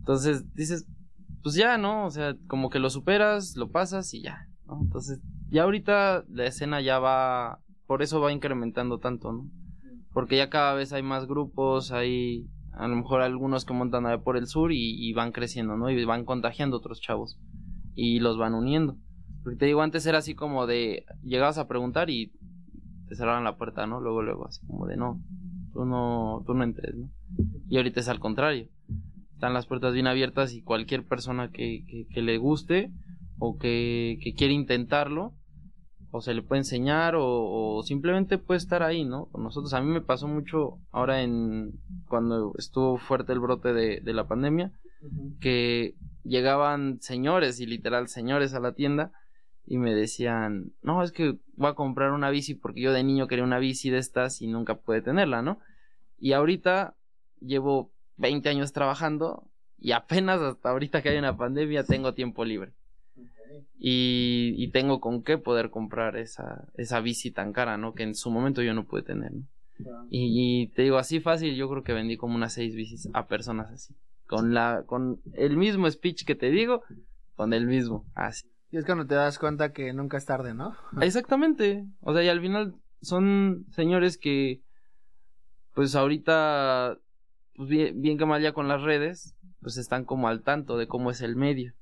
Entonces dices, pues ya, ¿no? O sea, como que lo superas, lo pasas y ya, ¿no? Entonces, ya ahorita la escena ya va, por eso va incrementando tanto, ¿no? Porque ya cada vez hay más grupos, hay a lo mejor algunos que montan a por el sur y, van creciendo, ¿no? Y van contagiando otros chavos y los van uniendo. Porque te digo, antes era así como de, llegabas a preguntar y te cerraban la puerta, ¿no? Luego, luego, así como de, no, tú no, tú no entres, ¿no? Y ahorita es al contrario. Están las puertas bien abiertas y cualquier persona que, que, que le guste o que, que quiere intentarlo, o se le puede enseñar o, o simplemente puede estar ahí, ¿no? Con nosotros. A mí me pasó mucho ahora en, cuando estuvo fuerte el brote de, de la pandemia, que llegaban señores y literal señores a la tienda y me decían, no, es que voy a comprar una bici porque yo de niño quería una bici de estas y nunca pude tenerla, ¿no? Y ahorita llevo 20 años trabajando y apenas hasta ahorita que hay una pandemia tengo tiempo libre. Y, y tengo con qué poder comprar esa, esa bici tan cara, ¿no? Que en su momento yo no pude tener, ¿no? Y, y te digo, así fácil, yo creo que vendí como unas seis bicis a personas así. Con la, con el mismo speech que te digo, con el mismo, así. Y es cuando te das cuenta que nunca es tarde, ¿no? Exactamente. O sea, y al final son señores que, pues ahorita, pues bien, bien que mal ya con las redes, pues están como al tanto de cómo es el medio.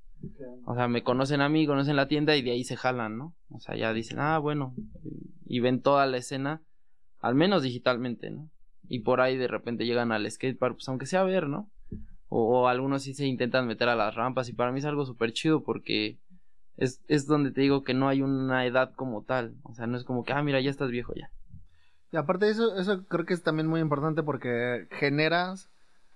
O sea, me conocen a mí, conocen la tienda y de ahí se jalan, ¿no? O sea, ya dicen, ah, bueno, y ven toda la escena, al menos digitalmente, ¿no? Y por ahí de repente llegan al skatepark, pues aunque sea a ver, ¿no? O, algunos sí se intentan meter a las rampas y para mí es algo súper chido porque es, es donde te digo que no hay una edad como tal. O sea, no es como que, ah, mira, ya estás viejo ya. Y aparte de eso, eso creo que es también muy importante porque generas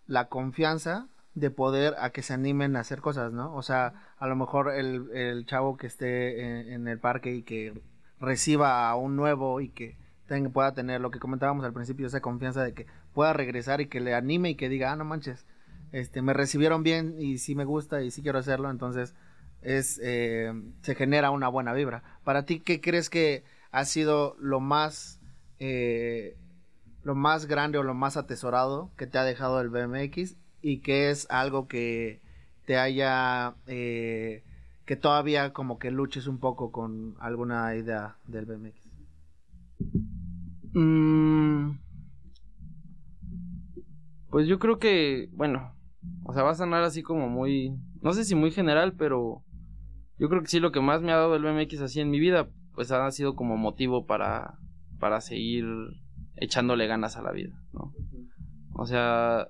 la confianza de poder a que se animen a hacer cosas, ¿no? O sea, a lo mejor el, el chavo que esté en, el parque y que reciba a un nuevo y que pueda tener lo que comentábamos al principio, esa confianza de que pueda regresar y que le anime y que diga, ah, no manches, este, me recibieron bien y sí me gusta y sí quiero hacerlo, entonces es, eh, se genera una buena vibra. Para ti, ¿qué crees que ha sido lo más, eh, lo más grande o lo más atesorado que te ha dejado el BMX y que es algo que te haya, eh, que todavía como que luches un poco con alguna idea del BMX? Mm, pues yo creo que, bueno, o sea, va a sonar así como muy, no sé si muy general, pero yo creo que sí lo que más me ha dado el BMX así en mi vida, pues ha sido como motivo para, para seguir echándole ganas a la vida, ¿no? O sea,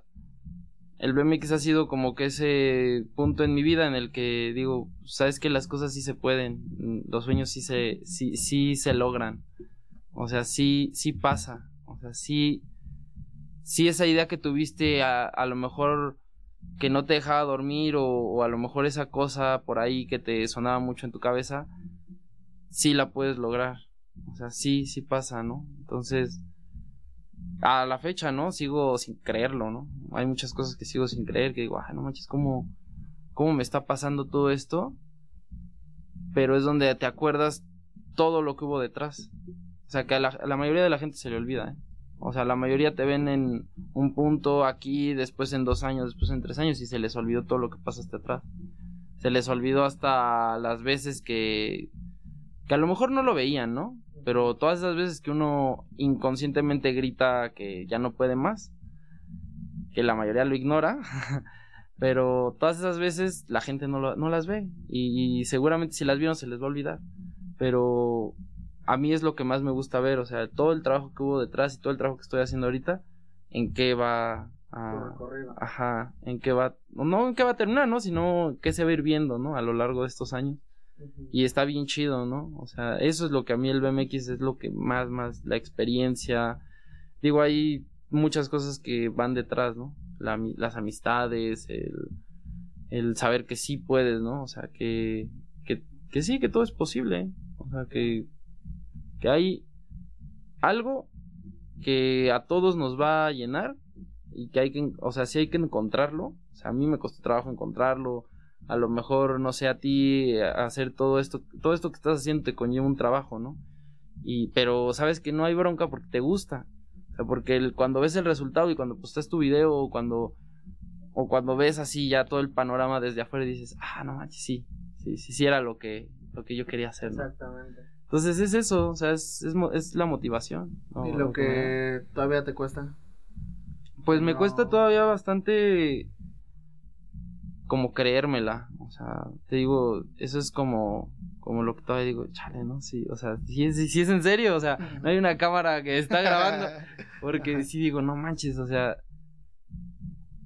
el BMX ha sido como que ese punto en mi vida en el que digo, sabes que las cosas sí se pueden, los sueños sí se, sí, sí se logran, o sea, sí, sí pasa, o sea, sí, sí esa idea que tuviste a, a lo mejor que no te dejaba dormir o, o, a lo mejor esa cosa por ahí que te sonaba mucho en tu cabeza, sí la puedes lograr. O sea, sí, sí pasa, ¿no? Entonces, a la fecha, ¿no? Sigo sin creerlo, ¿no? Hay muchas cosas que sigo sin creer, que digo, ah, no manches, ¿cómo, cómo me está pasando todo esto? Pero es donde te acuerdas todo lo que hubo detrás. O sea, que a la, mayoría de la gente se le olvida, ¿eh? O sea, la mayoría te ven en un punto aquí, después en dos años, después en tres años y se les olvidó todo lo que pasaste atrás. Se les olvidó hasta las veces que, que a lo mejor no lo veían, ¿no? Pero todas esas veces que uno inconscientemente grita que ya no puede más, que la mayoría lo ignora, pero todas esas veces la gente no, lo- no las ve y, y seguramente si las vieron se les va a olvidar. Pero a mí es lo que más me gusta ver, o sea, todo el trabajo que hubo detrás y todo el trabajo que estoy haciendo ahorita, en qué va a... Ajá, en qué va... No, en qué va a terminar, ¿no? Sino qué se va a ir viendo, ¿no? A lo largo de estos años. Y está bien chido, ¿no? O sea, eso es lo que a mí el BMX es lo que más, más, la experiencia. Digo, hay muchas cosas que van detrás, ¿no? Las amistades, el, el saber que sí puedes, ¿no? O sea, que, que, que sí, que todo es posible. ¿eh? O sea, que, que hay algo que a todos nos va a llenar y que hay que, o sea, sí hay que encontrarlo. O sea, a mí me costó trabajo encontrarlo. A lo mejor, no sé, a ti eh, hacer todo esto, todo esto que estás haciendo te conlleva un trabajo, ¿no? Y, pero sabes que no hay bronca porque te gusta. O sea, porque el- cuando ves el resultado y cuando postas tu video o cuando, o cuando ves así ya todo el panorama desde afuera y dices, ah, no manches, sí, sí, sí, sí era lo que, lo que yo quería hacer, ¿no? Exactamente. Entonces es eso, o sea, es, es, es la motivación. ¿no? ¿Y lo que todavía te cuesta? Pues me cuesta todavía bastante como creérmela, o sea, te digo, eso es como como lo que todavía digo, chale, ¿no? Sí, o sea, sí sí es en serio, o sea, no hay una cámara que está grabando, porque sí digo, no manches, o sea,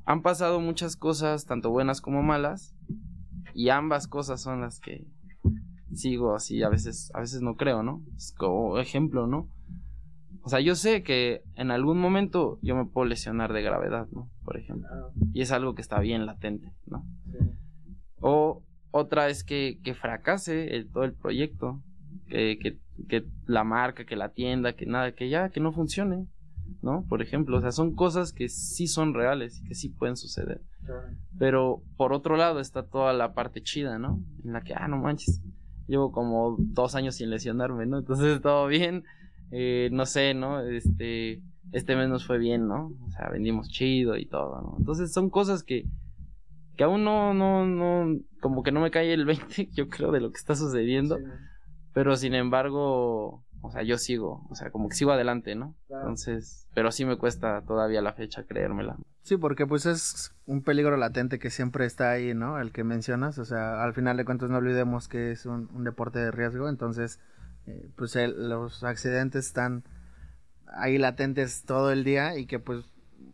han pasado muchas cosas, tanto buenas como malas, y ambas cosas son las que sigo así, a veces, a veces no creo, ¿no? Es como ejemplo, ¿no? O sea, yo sé que en algún momento yo me puedo lesionar de gravedad, ¿no? Por ejemplo. Y es algo que está bien latente, ¿no? O otra es que, que fracase el- todo el proyecto, que, que, que la marca, que la tienda, que nada, que ya, que no funcione, ¿no? Por ejemplo, o sea, son cosas que sí son reales y que sí pueden suceder. Pero por otro lado está toda la parte chida, ¿no? En la que, ah, no manches, llevo como dos años sin lesionarme, ¿no? Entonces todo bien, eh, no sé, ¿no? Este, este mes nos fue bien, ¿no? O sea, vendimos chido y todo, ¿no? Entonces son cosas que, que aún no, no, no, como que no me cae el 20, yo creo, de lo que está sucediendo. Pero sin embargo, o sea, yo sigo, o sea, como que sigo adelante, ¿no? Entonces, pero sí me cuesta todavía la fecha creérmela. Sí, porque pues es un peligro latente que siempre está ahí, ¿no? El que mencionas, o sea, al final de cuentas no olvidemos que es un, un deporte de riesgo, entonces, eh, pues el- los accidentes están ahí latentes todo el día y que pues,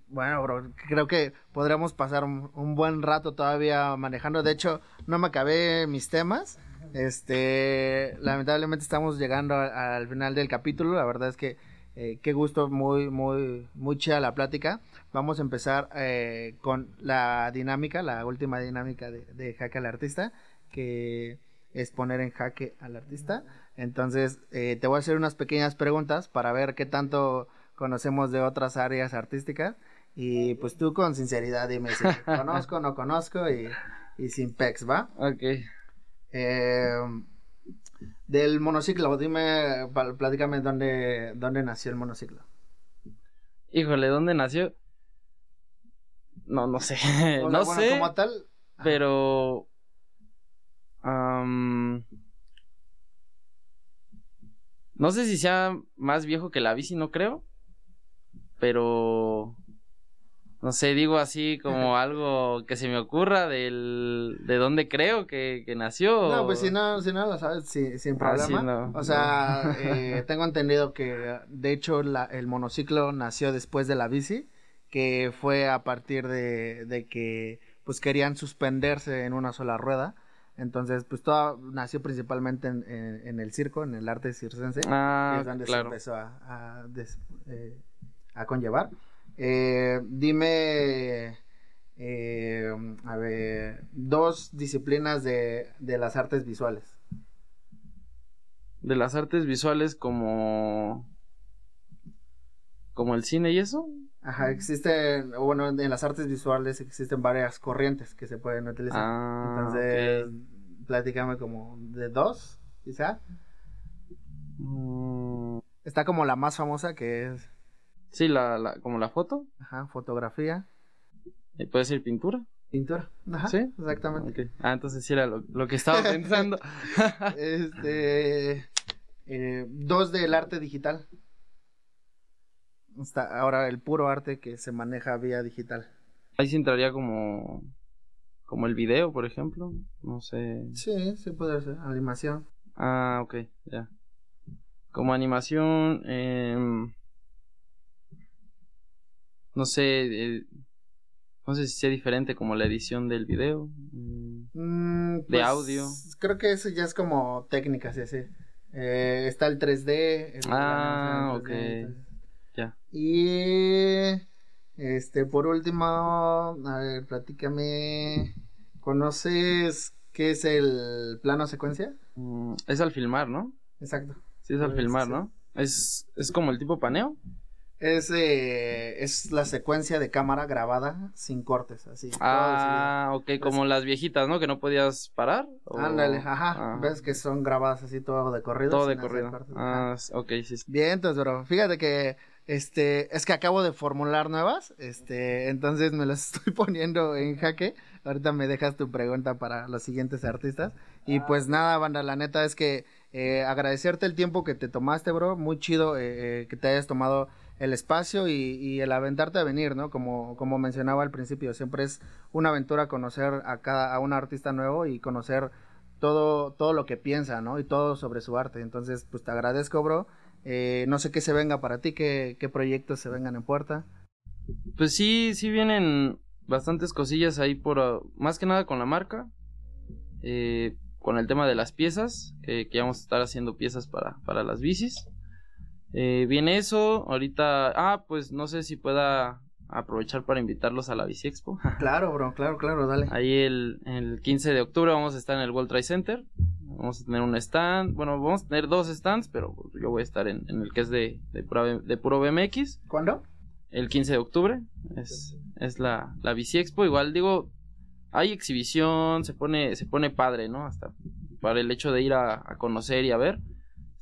bueno, creo que podríamos pasar un, buen rato todavía manejando. De hecho, no me acabé mis temas. Este, lamentablemente estamos llegando a- al final del capítulo. La verdad es que eh, qué gusto, muy, muy, muy chida la plática. Vamos a empezar eh, con la dinámica, la última dinámica de, de Jaque al Artista, que es poner en jaque al artista. Entonces, eh, te voy a hacer unas pequeñas preguntas para ver qué tanto conocemos de otras áreas artísticas. Y pues tú con sinceridad dime si conozco, no conozco y, y sin pex, ¿va? Ok. Eh, del monociclo, dime, platícame dónde, dónde nació el monociclo. Híjole, ¿dónde nació? No, no sé. O sea, no bueno, sé. como tal, Pero. Am, no sé si sea más viejo que la bici, no creo. Pero. No sé, digo así como algo que se me ocurra del, de dónde creo que, que nació. No, pues si no, si no lo sabes, sin Ah, problema. sí, no, o sea, eh, tengo entendido que de hecho la- el monociclo nació después de la bici, que fue a partir de, de que pues querían suspenderse en una sola rueda. Entonces, pues todo nació principalmente en, en- en el circo, en el arte circense, Ah, que es donde claro. se empezó a, a des- eh, a conllevar. Eh, dime, eh, a ver, dos disciplinas de, de las artes visuales. De las artes visuales como. como el cine y eso. Ajá, existen, bueno, en las artes visuales existen varias corrientes que se pueden utilizar. Ah, Entonces, platícame como de dos, quizá. Mm, Está como la más famosa que es, sí, la, la, como la foto. ajá, fotografía, eh, Puede ser pintura. pintura. Ajá, ¿Sí? exactamente. Ah, entonces sí era lo, lo que estaba pensando. Este, eh, dos del arte digital. Está ahora el puro arte que se maneja vía digital. Ahí sí entraría como, como el video, por ejemplo. No sé. Sí, sí puede ser, animación. Ah, ok, ya. Como animación, em, no sé, eh, no sé si sea diferente como la edición del video. mm, Mm, De pues, audio. Creo que eso ya es como técnicas y así. Eh, está el 3D. el- Ah, la ok. animación en 3D, Ya. Y este, por último, a ver, platícame. ¿Conoces qué es el plano secuencia? Mm, es al filmar, ¿no? Exacto. Sí, es al Pues, filmar, sí. ¿no? Es, es como el tipo paneo. Es, eh, es la secuencia de cámara grabada sin cortes, así. Ah, ok, como las viejitas, ¿no? Que no podías parar. o-. Ándale, ajá. Ah, Ves que son grabadas así todo de corrido. todo de corrido. cortes. Ah, ok, sí. sí. Bien, entonces, bro, fíjate que este es que acabo de formular nuevas, este, entonces me las estoy poniendo en jaque. Ahorita me dejas tu pregunta para los siguientes artistas. Y pues nada, banda, la neta es que eh, agradecerte el tiempo que te tomaste, bro. Muy chido eh, eh, que te hayas tomado el espacio y, y el aventarte a venir, ¿no? Como, como mencionaba al principio, siempre es una aventura conocer a cada, a un artista nuevo y conocer todo, todo lo que piensa, ¿no? Y todo sobre su arte. Entonces, pues te agradezco, bro. Eh, no sé qué se venga para ti, qué, qué proyectos se vengan en puerta. Pues sí, sí vienen bastantes cosillas ahí por, ah, más que nada con la marca, eh, con el tema de las piezas, que, vamos a estar haciendo piezas para, para las bicis. Eh, viene eso, ahorita, ah, pues no sé si pueda aprovechar para invitarlos a la Bici Expo. Claro, bro, claro, claro, dale. Ahí el, el 15 de octubre vamos a estar en el World Trade Center. Vamos a tener un stand. Bueno, vamos a tener dos stands, pero yo voy a estar en, en el que es de, de, pura- de puro BMX. ¿Cuándo? El 15 de octubre. Es, es la, la Bici Expo. Igual digo, hay exhibición, se pone, se pone padre, ¿no? Hasta para el hecho de ir a, a conocer y a ver.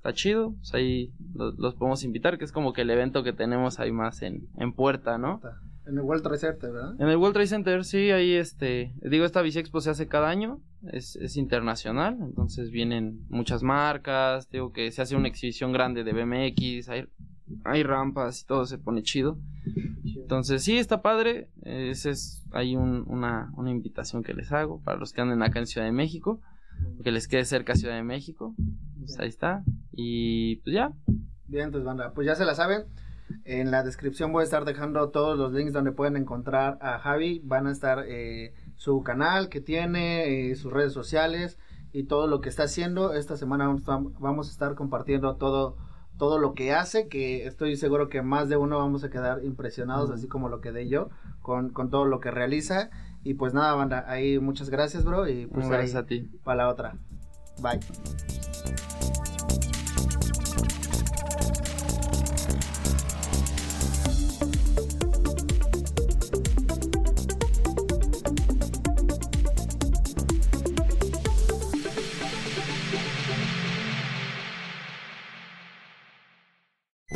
Está chido. Pues ahí los, los podemos invitar, que es como que el evento que tenemos ahí más en, en puerta, ¿no? En el World Trade Center, ¿verdad? En el World Trade Center, sí, ahí este, digo, esta Bici Expo se hace cada año, es, es internacional, entonces vienen muchas marcas, digo que se hace una exhibición grande de BMX, hay, hay rampas y todo se pone chido. Entonces, sí, está padre, ese es, hay un- una, una invitación que les hago para los que anden acá en Ciudad de México, que les quede cerca Ciudad de México, pues ahí está, y pues ya, Bien, entonces, banda, pues ya se la saben. En la descripción voy a estar dejando todos los links donde pueden encontrar a Javi. Van a estar eh, su canal que tiene, eh, sus redes sociales y todo lo que está haciendo. Esta semana vamos a, estar compartiendo todo, todo lo que hace, que estoy seguro que más de uno vamos a quedar impresionados, así como lo quedé yo, con, con todo lo que realiza. Y pues nada, banda, ahí muchas gracias, bro. Y pues Gracias ahí a ti. Para la otra. Bye.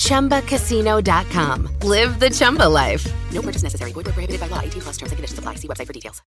ChumbaCasino.com. Live the Chumba life. No purchase necessary. Void where prohibited by law. 18 plus terms and conditions apply. See website for details.